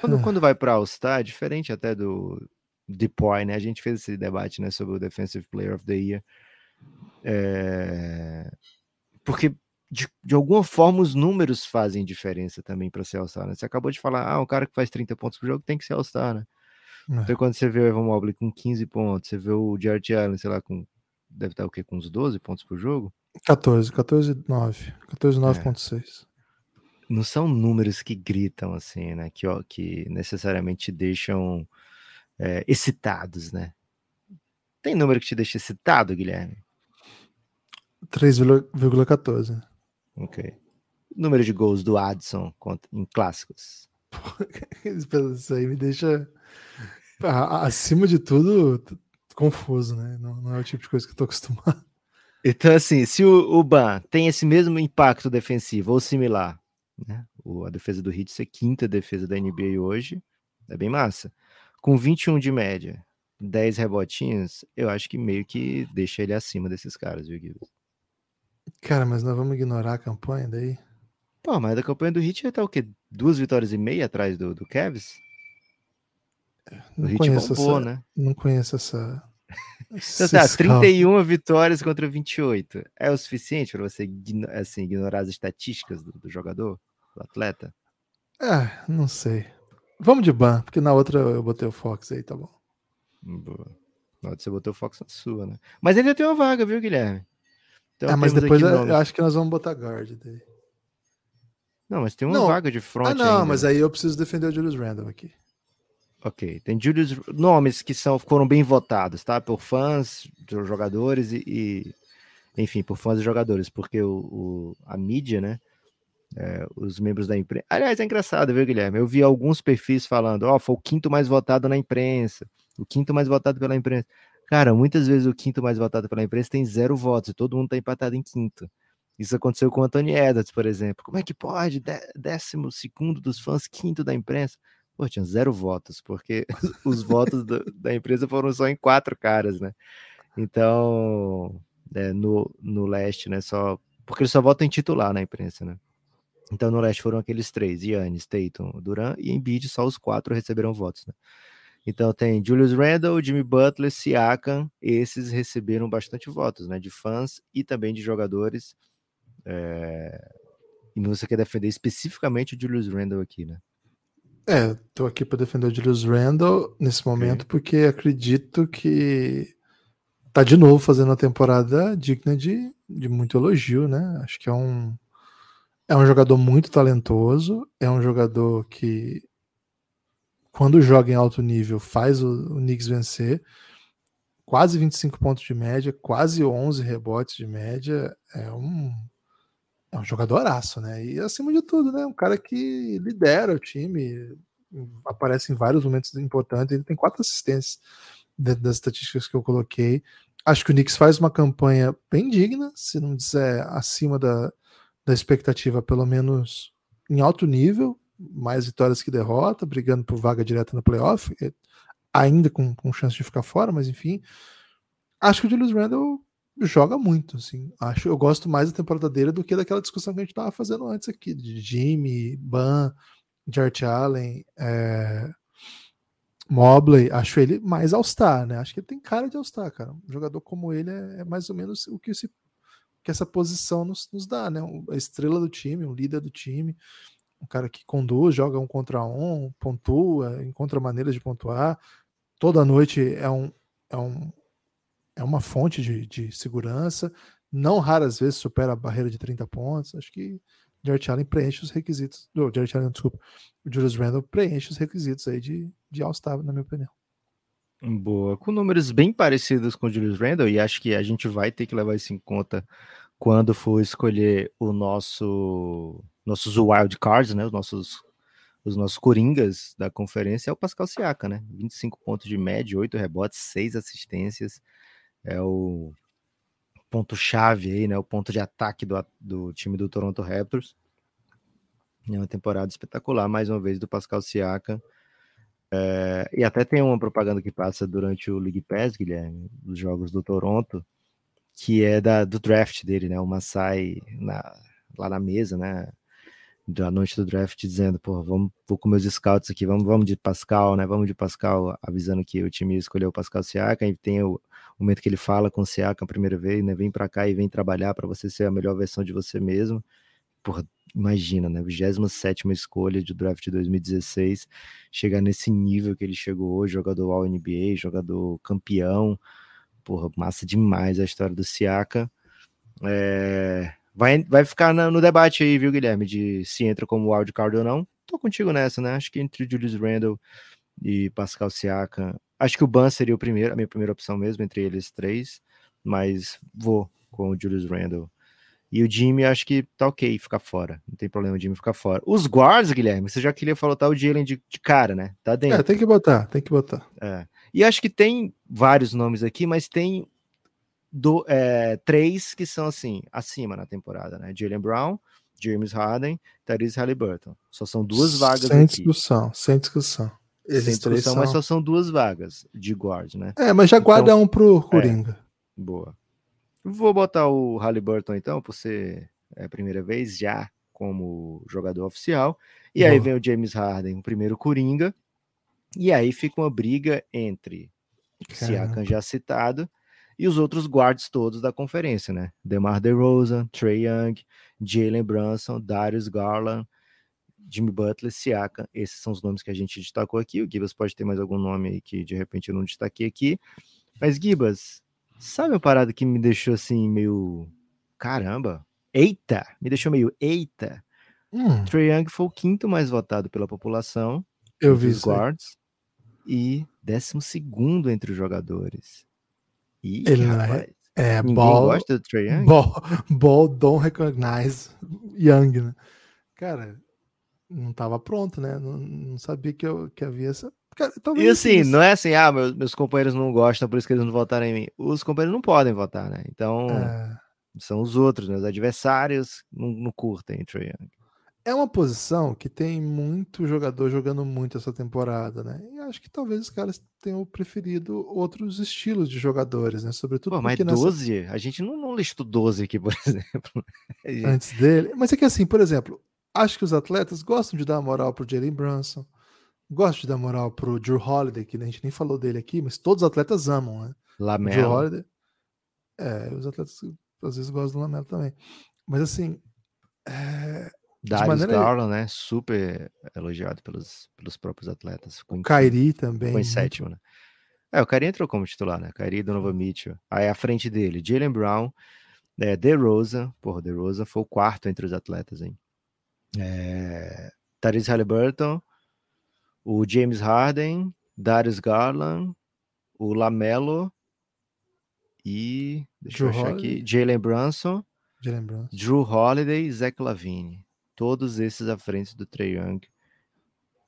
Quando, quando vai para All-Star, é diferente até do Depoy, né? A gente fez esse debate né, sobre o Defensive Player of the Year. É... Porque, de, de alguma forma, os números fazem diferença também para ser All-Star, né? Você acabou de falar, ah, um cara que faz 30 pontos por jogo tem que ser All-Star, né? É. Então, quando você vê o Evan Mobley com 15 pontos, você vê o Jared Allen, sei lá, com... Deve estar o quê? Com uns 12 pontos por jogo? 14, 14, 9. 14, 9.6. não são números que gritam assim, né? Que, ó, que necessariamente te deixam é, excitados, né? Tem número que te deixa excitado, Guilherme? 3,14. Ok. Número de gols do Adson em clássicos. Isso aí me deixa, acima de tudo, confuso, né? Não, não é o tipo de coisa que eu tô acostumado. Então, assim, se o, o Ban tem esse mesmo impacto defensivo ou similar, né? O, a defesa do Heat ser quinta defesa da NBA hoje, é bem massa. Com 21 de média, 10 rebotinhos, eu acho que meio que deixa ele acima desses caras, viu, Guilherme? Cara, mas nós vamos ignorar a campanha daí? Pô, mas da campanha do Heat tá o quê? Duas vitórias e meia atrás do, do Cavs? O Não Heat conheço, bombou, essa, né? não conheço essa. Então tá, scout. 31 vitórias contra 28. É o suficiente para você assim, ignorar as estatísticas do, do jogador, do atleta? Ah, não sei. Vamos de ban, porque na outra eu botei o Fox aí, tá bom. Boa. Na que você botou o Fox na sua, né? Mas ainda tem uma vaga, viu, Guilherme? Então ah, mas depois eu, acho que nós vamos botar guard daí. Não, mas tem uma Não. vaga de front Ah, não, ainda, mas aí eu preciso defender o Julius Randle aqui. Ok, tem Julius, nomes que são, foram bem votados, tá? Por fãs, dos jogadores e, e- enfim, por fãs e jogadores, porque o, o- a mídia, né? É, os membros da imprensa. Aliás, é engraçado, viu, Guilherme? Eu vi alguns perfis falando, ó, foi o quinto mais votado na imprensa, o quinto mais votado pela imprensa. Cara, muitas vezes o quinto mais votado pela imprensa tem zero votos e todo mundo tá empatado em quinto. Isso aconteceu com o Anthony Edwards, por exemplo. Como é que pode? Dé- Décimo segundo dos fãs, quinto da imprensa. Pô, tinha zero votos, porque os votos do- da empresa foram só em quatro caras, né? Então, é, no, no leste, né? Só. Porque eles só votam em titular na imprensa, né? Então, no leste foram aqueles três: Yannis, Tatum, Duran e Embiid, só os quatro receberam votos, né? Então tem Julius Randle, Jimmy Butler, Siakam, esses receberam bastante votos, né? De fãs e também de jogadores. É... E você quer defender especificamente o Julius Randle aqui, né? É, tô aqui para defender o Julius Randle nesse momento porque acredito que tá de novo fazendo uma temporada digna de, de muito elogio, né? Acho que é um é um jogador muito talentoso, é um jogador que quando joga em alto nível faz o, o Knicks vencer. Quase 25 pontos de média, quase 11 rebotes de média, é um é um jogadoraço, né? E acima de tudo, né? Um cara que lidera o time, aparece em vários momentos importantes. Ele tem quatro assistências dentro das estatísticas que eu coloquei. Acho que o Knicks faz uma campanha bem digna, se não disser acima da, da expectativa, pelo menos em alto nível, mais vitórias que derrota, brigando por vaga direta no playoff, é, ainda com, com chance de ficar fora, mas enfim. Acho que o Julius Randle joga muito, assim. Acho, eu gosto mais da temporada dele do que daquela discussão que a gente estava fazendo antes aqui, de Jimmy, Ban, Jart Allen, é, Mobley. Acho ele mais All-Star, né? Acho que ele tem cara de All-Star, cara. Um jogador como ele é, é mais ou menos o que, esse, que essa posição nos, nos dá, né? A estrela do time, um líder do time, um cara que conduz, joga um contra um, pontua, encontra maneiras de pontuar. Toda noite é um, é um é uma fonte de, de segurança. Não raras vezes supera a barreira de 30 pontos. Acho que Jared Allen preenche os requisitos. Oh, Jared Allen, desculpa. O Julius Randle preenche os requisitos aí de, de All-Star, na minha opinião. Boa, com números bem parecidos com o Julius Randle, e acho que a gente vai ter que levar isso em conta quando for escolher o nosso nossos wild cards, né, os nossos os nossos coringas da conferência é o Pascal Siaka, né? 25 pontos de média, 8 rebotes, 6 assistências. É o ponto chave aí, né, o ponto de ataque do, do time do Toronto Raptors. É uma temporada espetacular mais uma vez do Pascal Siaka. É, e até tem uma propaganda que passa durante o League Pass, Guilherme, dos jogos do Toronto, que é da, do draft dele, né? O Masai na, lá na mesa, né? Da noite do draft, dizendo, pô, vamos vou com meus scouts aqui, vamos, vamos de Pascal, né? Vamos de Pascal, avisando que o time escolheu o Pascal Siakam, e tem o, momento que ele fala com o Siakam a primeira vez, né? Vem para cá e vem trabalhar para você ser a melhor versão de você mesmo. Porra, imagina, né? 27 escolha de draft de 2016, chegar nesse nível que ele chegou hoje, jogador All NBA, jogador campeão. Porra, massa demais a história do Siaka. É, vai, vai ficar no debate aí, viu, Guilherme, de se entra como wildcard ou não. Tô contigo nessa, né? Acho que entre Julius Randle e Pascal Siaka, acho que o Ban seria o primeiro, a minha primeira opção mesmo entre eles três, mas vou com o Julius Randle e o Jimmy, acho que tá ok ficar fora. Não tem problema o Jimmy ficar fora. Os guards, Guilherme, você já queria falar tá o Jalen de, de, cara, né? Tá dentro. É, tem que botar, tem que botar. É. E acho que tem vários nomes aqui, mas tem do, é, três que são assim, acima na temporada, né? Jalen Brown, James Harden, Therese Halliburton. Só são duas vagas sem aqui. discussão, sem discussão. Esses sem discussão, são... mas só são duas vagas de guard, né? É, mas já então, guarda um pro Coringa. É, boa. Vou botar o Halliburton então, por ser a primeira vez já como jogador oficial. E Boa. aí vem o James Harden, o primeiro Coringa. E aí fica uma briga entre Siakam já citado e os outros guards todos da conferência, né? DeMar DeRozan, Trey Young, Jalen Brunson, Darius Garland, Jimmy Butler, Siakam. Esses são os nomes que a gente destacou aqui. O Gibas pode ter mais algum nome aí que de repente eu não destaquei aqui. Mas Gibas, Sabe uma parada que me deixou assim, meio. Caramba! Eita! Me deixou meio. Eita! Hum. Trae Young foi o quinto mais votado pela população. Eu vi os guards. E décimo segundo entre os jogadores. E, Ele não é. É, Ninguém ball, gosta do Trae Young? Ball, ball don't recognize Young, né? Cara, não tava pronto, né? Não, não sabia que, eu, que havia essa Cara, e assim, isso. não é assim, ah, meus, meus companheiros não gostam, por isso que eles não votaram em mim. Os companheiros não podem votar, né? Então, é... são os outros, né? Os adversários não, não curtem o Trae Young. É uma posição que tem muito jogador jogando muito essa temporada, né? E acho que talvez os caras tenham preferido outros estilos de jogadores, né? Sobretudo Pô, mas 12? Nessa... A gente não, não listou 12 aqui, por exemplo. Antes dele. Mas é que assim, por exemplo, acho que os atletas gostam de dar moral pro Jalen Brunson Gosto de dar moral pro Drew Holiday, que a gente nem falou dele aqui, mas todos os atletas amam, né? Lamelo. Drew Holiday. É, os atletas às vezes gostam do Lamelo também. Mas assim. É, Darius maneira... Garland, né? Super elogiado pelos, pelos próprios atletas. O Kairi também. Foi em sétimo, né? É, o Kairi entrou como titular, né? Kairi Donovan Mitchell. Aí à frente dele, Jalen Brown, é, DeRozan. Porra, DeRozan foi o quarto entre os atletas, hein? É, Therese Halliburton, o James Harden, Darius Garland, o Lamelo e deixa Drew eu achar Holiday. aqui, Jalen Brunson, Brunson, Drew Holiday e Zach Lavine. Todos esses à frente do Trey Young.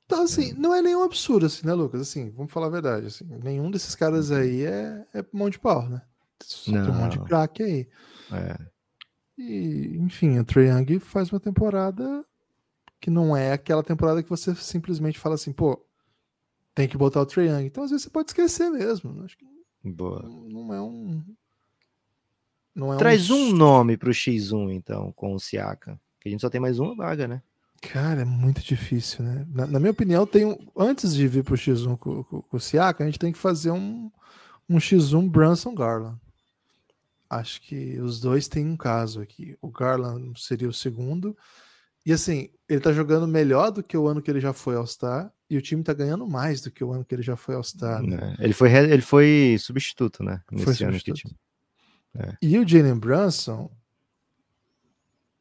Então, assim, é. não é nenhum absurdo, assim, né, Lucas? Assim, vamos falar a verdade. Assim, nenhum desses caras uhum. aí é, é mão de pau, né? Só não. tem um monte de craque aí. É. E, enfim, o Trey Young faz uma temporada que não é aquela temporada que você simplesmente fala assim, pô, tem que botar o Trae Young. Então, às vezes, você pode esquecer mesmo. Acho que Boa. Não, é um. Não é Traz um... um nome pro X1, então, com o Siaka. Que a gente só tem mais uma vaga, né? Cara, é muito difícil, né? Na, na minha opinião, tem um, antes de vir pro X1 com, com, com, o Siaka, a gente tem que fazer um, um X1 Brunson Garland. Acho que os dois têm um caso aqui. O Garland seria o segundo e assim, ele tá jogando melhor do que o ano que ele já foi All-Star e o time tá ganhando mais do que o ano que ele já foi All-Star. Né? É, ele, foi, ele foi substituto, né? Nesse foi ano substituto. que é. E o Jalen Brunson,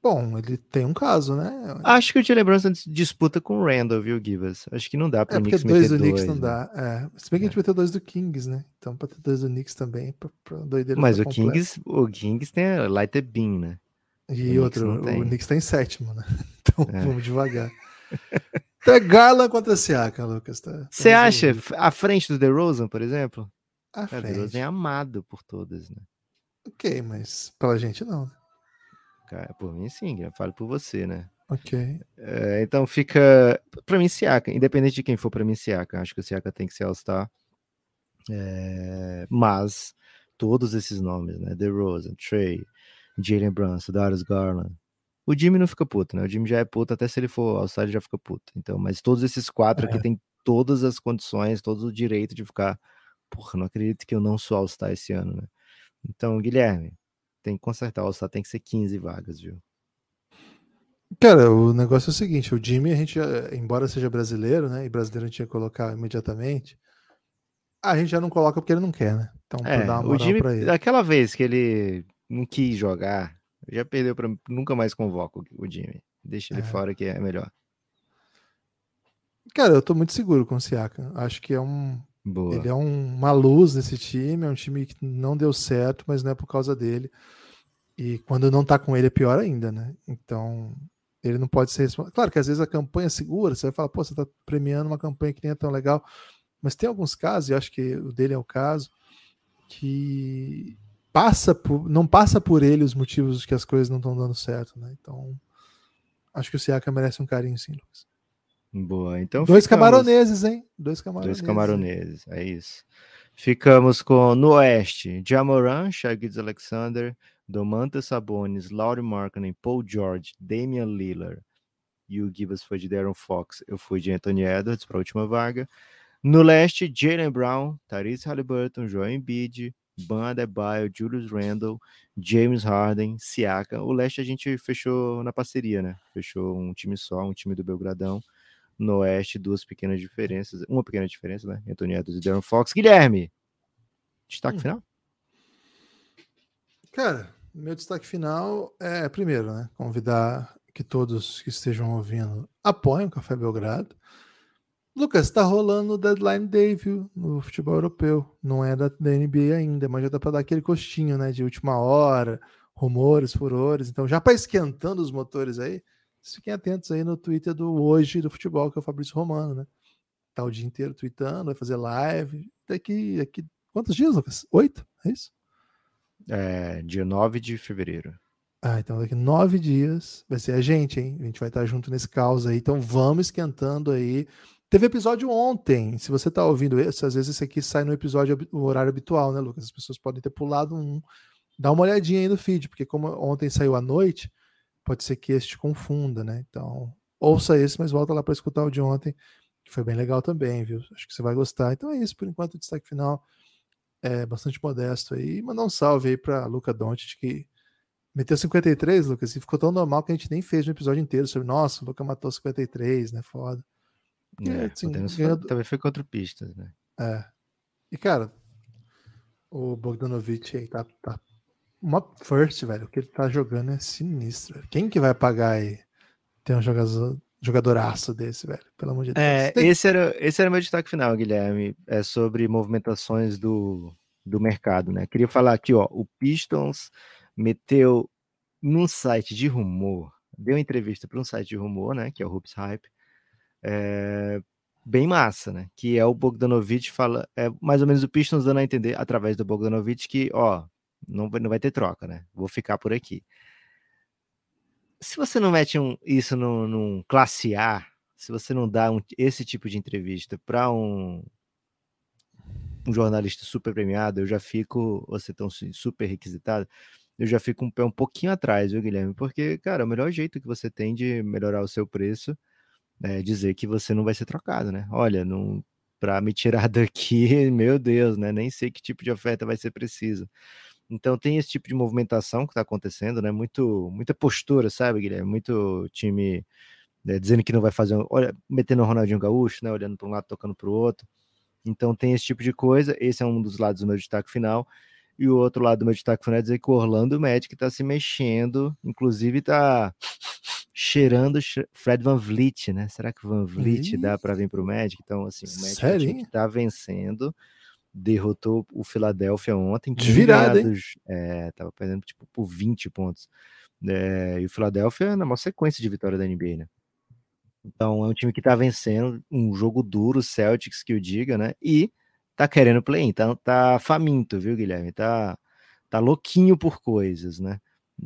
bom, ele tem um caso, né? Acho que o Jalen Brunson disputa com o Randall, viu, Givas? Acho que não dá para é, Knicks dois do Knicks não né? dá. É. Se bem que a gente é. vai ter dois do Kings, né? Então para ter dois do Knicks também, pra, pra doideira Mas o Kings, o Kings tem a Light Beam, né? E o outro, o Knicks tá em sétimo, né? Então é. vamos devagar. Então é Garland contra Siaka, Lucas. Tá, Você tá acha à frente do DeRozan, por exemplo? À frente. O DeRozan é amado por todas, né? Ok, mas pela gente não. Né? Cara, por mim sim, eu falo por você, né? Ok. É, então fica. Pra mim, Siaka, independente de quem for, pra mim, Siaka. Acho que o Siaka tem que ser All-Star. É, mas todos esses nomes, né? The Rosen, Trey, Jalen Brunson, Darius Garland. O Jimmy não fica puto, né? O Jimmy já é puto, até se ele for ele já fica puto. Então, mas todos esses quatro É. aqui têm todas as condições, todo o direito de ficar. Porra, não acredito que eu não sou All-Star esse ano, né? Então, Guilherme, tem que consertar o All-Star, tem que ser 15 vagas, viu? Cara, o negócio é o seguinte: o Jimmy, a gente, embora seja brasileiro, né? E brasileiro a gente ia colocar imediatamente, a gente já não coloca porque ele não quer, né? Então, pra É, dar uma o moral Jimmy, pra ele. aquela vez que ele não quis jogar, já perdeu para nunca mais convoco o Jimmy. Deixa ele É. fora que é melhor. Cara, eu tô muito seguro com o Siaka. Acho que é um. Boa. Ele é um- uma luz nesse time, é um time que não deu certo, mas não é por causa dele. E quando não tá com ele é pior ainda, né? Então, ele não pode ser responsável. Claro que às vezes a campanha segura, você vai falar, pô, você tá premiando uma campanha que nem é tão legal. Mas tem alguns casos, e acho que o dele é o caso, que passa por, não passa por ele os motivos que as coisas não estão dando certo, né? Então, acho que o Siaka merece um carinho sim, Lucas. Boa. Então Dois ficamos- camaroneses, hein? Dois camaroneses. Dois camaroneses, é isso. Ficamos com no Oeste, Jamoran, Shai Alexander, Domantas Sabonis, Laurie Markkinen, Paul George, Damian Lillard e o Gibas foi de Darren Fox. Eu fui de Anthony Edwards para a última vaga. No Leste, Jalen Brown, Tyrese Halliburton, Joel Embiid, Ban Adebayo, Julius Randle, James Harden, Siaka. O Leste a gente fechou na parceria, né? Fechou um time só, um time do Belgradão. No Oeste, duas pequenas diferenças. Uma pequena diferença, né? Anthony Edwards e Darren Fox. Guilherme, destaque Hum. final? Cara, meu destaque final é, primeiro, né? Convidar que todos que estejam ouvindo apoiem o Café Belgrado. Lucas, tá rolando o Deadline Day, viu? No futebol europeu. Não é da, da NBA ainda, mas já dá pra dar aquele costinho, né? De última hora, rumores, furores. Então, já para esquentando os motores aí, vocês fiquem atentos aí no Twitter do Hoje do Futebol, que é o Fabrício Romano, né? Tá o dia inteiro tweetando, vai fazer live. Daqui, daqui quantos dias, Lucas? Oito? É isso? É, dia 9 de fevereiro. Ah, então daqui nove dias vai ser a gente, hein? A gente vai estar junto nesse caos aí. Então vamos esquentando aí. Teve episódio ontem. Se você tá ouvindo esse, às vezes esse aqui sai no episódio, no horário habitual, né, Lucas? As pessoas podem ter pulado um. Dá uma olhadinha aí no feed, porque como ontem saiu à noite, pode ser que este confunda, né? Então, ouça esse, mas volta lá para escutar o de ontem, que foi bem legal também, viu? Acho que você vai gostar. Então é isso, por enquanto, o destaque final é bastante modesto aí. Mandar um salve aí para Luca Doncic, que Meteu 53, Lucas, e ficou tão normal que a gente nem fez um episódio inteiro sobre, nossa, o Luca matou 53, né? Foda. É, assim, ganhou- Também foi contra o Pistas, né? É. E, cara, o Bogdanovich aí tá, tá uma first, velho. O que ele tá jogando é sinistro. velho. Quem que vai pagar aí? Tem um jogador, jogadoraço desse, velho. Pelo amor de Deus. É, Tem- esse era, esse era meu destaque final, Guilherme. É sobre movimentações do, do mercado, né? Queria falar aqui, ó. O Pistons meteu num site de rumor, deu entrevista para um site de rumor, né? Que é o Hoops Hype. É, bem massa, né? Que é o Bogdanovich fala, é mais ou menos o Pistons dando a entender através do Bogdanovich que, ó, não vai, não vai ter troca, né? Vou ficar por aqui. Se você não mete um, isso num, num classe A, se você não dá um- esse tipo de entrevista para um, um jornalista super premiado, eu já fico, você tão su- super requisitado, eu já fico um pé um pouquinho atrás, viu, Guilherme? Porque, cara, o melhor jeito que você tem de melhorar o seu preço é dizer que você não vai ser trocado, né? Olha, não, para me tirar daqui, meu Deus, né? Nem sei que tipo de oferta vai ser preciso. Então tem esse tipo de movimentação que está acontecendo, né? Muito, muita postura, sabe, Guilherme? Muito time né, dizendo que não vai fazer, olha, metendo o Ronaldinho Gaúcho, né? Olhando para um lado, tocando para o outro. Então tem esse tipo de coisa. Esse é um dos lados do meu destaque final. E o outro lado do meu destaque final é dizer que o Orlando Magic está se mexendo, inclusive está cheirando Fred Van Vliet, né? Será que o Van Vliet dá para vir para o Magic? Então, assim, o Magic Sério? que está vencendo, derrotou o Philadelphia ontem. De virada, hein? ganhados, É, tava perdendo tipo por 20 pontos. É, e o Philadelphia na maior sequência de vitória da NBA, né? Então é um time que tá vencendo, um jogo duro, Celtics que o diga, né? E tá querendo play-in, tá, tá faminto, viu, Guilherme? Tá, tá louquinho por coisas, né?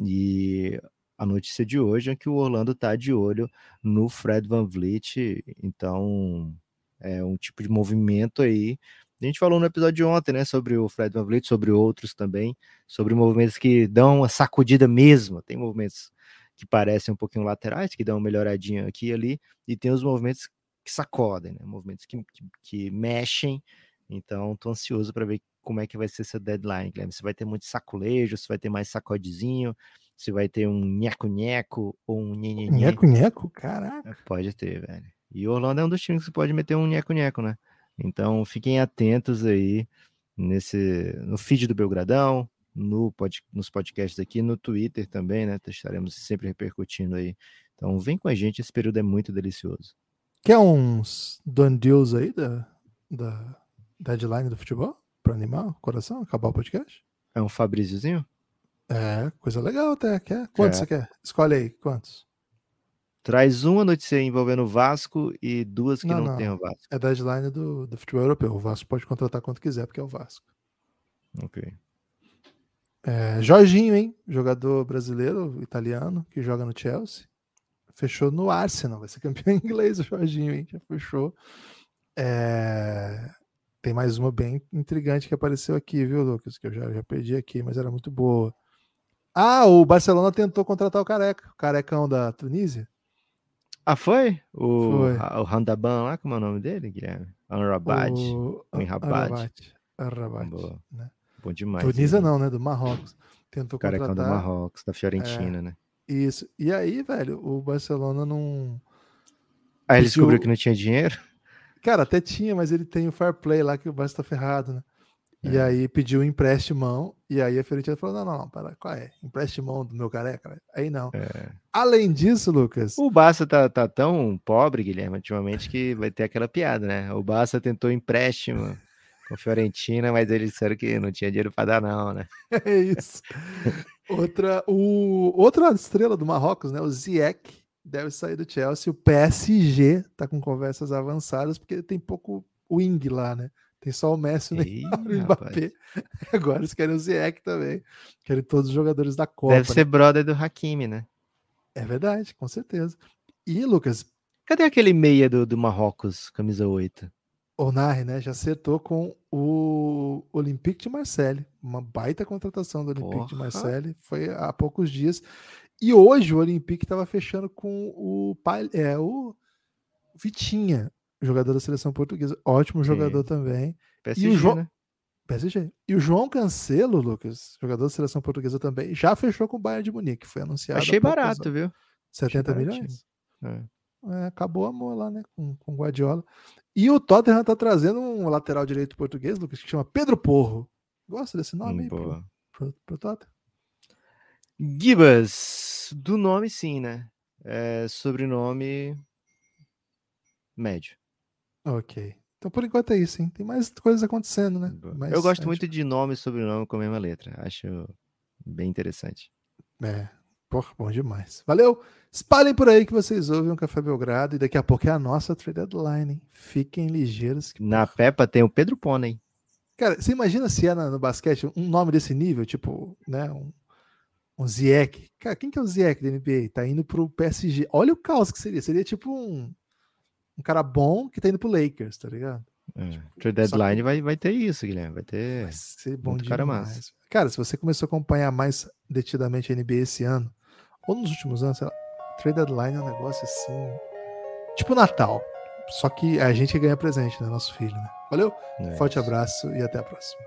E a notícia de hoje é que o Orlando tá de olho no Fred Van Vliet, então é um tipo de movimento aí. A gente falou no episódio de ontem, né, sobre o Fred Van Vliet, sobre outros também, sobre movimentos que dão uma sacudida mesmo. Tem movimentos que parecem um pouquinho laterais, que dão uma melhoradinha aqui e ali, e tem os movimentos que sacodem, né, movimentos que, que, que mexem. Então, tô ansioso para ver como é que vai ser essa deadline, Guilherme. Se vai ter muito saculejo, se vai ter mais sacodezinho, se vai ter um nheco-nheco ou um nhenhenhê. Nheco-nheco? Caraca. É, pode ter, velho. E o Orlando é um dos times que pode meter um nheco-nheco, né? Então fiquem atentos aí nesse no feed do Belgradão, no pod, nos podcasts aqui, no Twitter também, né? Estaremos sempre repercutindo aí. Então vem com a gente, esse período é muito delicioso. Quer uns done deals aí da, da deadline do futebol? Para animar o coração, acabar o podcast? É um Fabríciozinho? É, coisa legal até. Quer? Quantos é. você quer? Escolhe aí, quantos? Traz uma notícia envolvendo o Vasco e duas que não, não, não. tem o Vasco. É deadline do, do futebol europeu. O Vasco pode contratar quanto quiser, porque é o Vasco. Ok. É, Jorginho, hein? Jogador brasileiro, italiano, que joga no Chelsea. Fechou no Arsenal. Vai ser campeão inglês o Jorginho, hein? Já fechou. É... Tem mais uma bem intrigante que apareceu aqui, viu, Lucas? Que eu já, já perdi aqui, mas era muito boa. Ah, o Barcelona tentou contratar o Careca, o Carecão da Tunísia. Ah, foi? O, foi. o Randaban lá, como é o nome dele, Guilherme? Anrabad. O, o Enrabad. Arrabat. Né? Bom demais. Tunísia não, né? Do Marrocos. Tentou o Carecão contratar. do Marrocos, da Fiorentina, é, né? Isso. E aí, velho, o Barcelona não. Aí ele descobriu que não tinha dinheiro? Cara, até tinha, mas ele tem o fair play lá que o Barça tá ferrado, né? É. E aí pediu um empréstimo, e aí a Fiorentina falou: não, não, não, para, qual é? Empréstimo do meu careca? Aí não. É. Além disso, Lucas. O Barça tá, tá tão pobre, Guilherme, ultimamente, que vai ter aquela piada, né? O Barça tentou empréstimo com a Fiorentina, mas eles disseram que não tinha dinheiro para dar, não, né? É isso. outra, o, outra estrela do Marrocos, né? O Ziyech deve sair do Chelsea. O PSG tá com conversas avançadas, porque tem pouco wing lá, né? Tem só o Messi e o Mbappé. Agora eles querem o Ziyech também. Querem todos os jogadores da Copa. Deve ser né? brother do Hakimi, né? É verdade, com certeza. E, Lucas... Cadê aquele meia do, do Marrocos, camisa 8? Onari, né? Já acertou com o Olympique de Marseille. Uma baita contratação do Olympique Porra. de Marseille. Foi há poucos dias. E hoje o Olympique estava fechando com o, é, o Vitinha, jogador da seleção portuguesa. Ótimo Sim. jogador também. PSG, e o João... né? PSG. E o João Cancelo, Lucas, jogador da seleção portuguesa também, já fechou com o Bayern de Munique. Foi anunciado. Achei barato, viu? 70 Achei milhões? É. É, acabou o amor lá, né? Com, com Guardiola. E o Tottenham tá trazendo um lateral direito português, Lucas, que chama Pedro Porro. Gosta desse nome hum, pro, pro, pro Tottenham? Gibas, do nome sim, né? É, sobrenome médio. Ok. Então, por enquanto é isso, hein? Tem mais coisas acontecendo, né? Mas, eu gosto acho... muito de nome e sobrenome com a mesma letra. Acho bem interessante. É, porra, bom demais. Valeu! Espalhem por aí que vocês ouvem o Café Belgrado e daqui a pouco é a nossa trade deadline, hein? Fiquem ligeiros. Que, Na Peppa tem o Pedro Pônei. Cara, você imagina se é no, basquete um nome desse nível, tipo, né? Um, um Ziek. Cara, quem que é o Ziek da NBA? Tá indo pro PSG. Olha o caos que seria. Seria tipo um um cara bom que tá indo pro Lakers, tá ligado? É. Tipo, deadline que... vai, vai ter isso, Guilherme. Vai ter. Vai ser bom demais. Cara, massa. cara, se você começou a acompanhar mais detidamente a NBA esse ano, ou nos últimos anos, lá, trade deadline é um negócio assim. Tipo Natal. Só que a gente ganha presente, né? Nosso filho, né? Valeu, é forte abraço e até a próxima.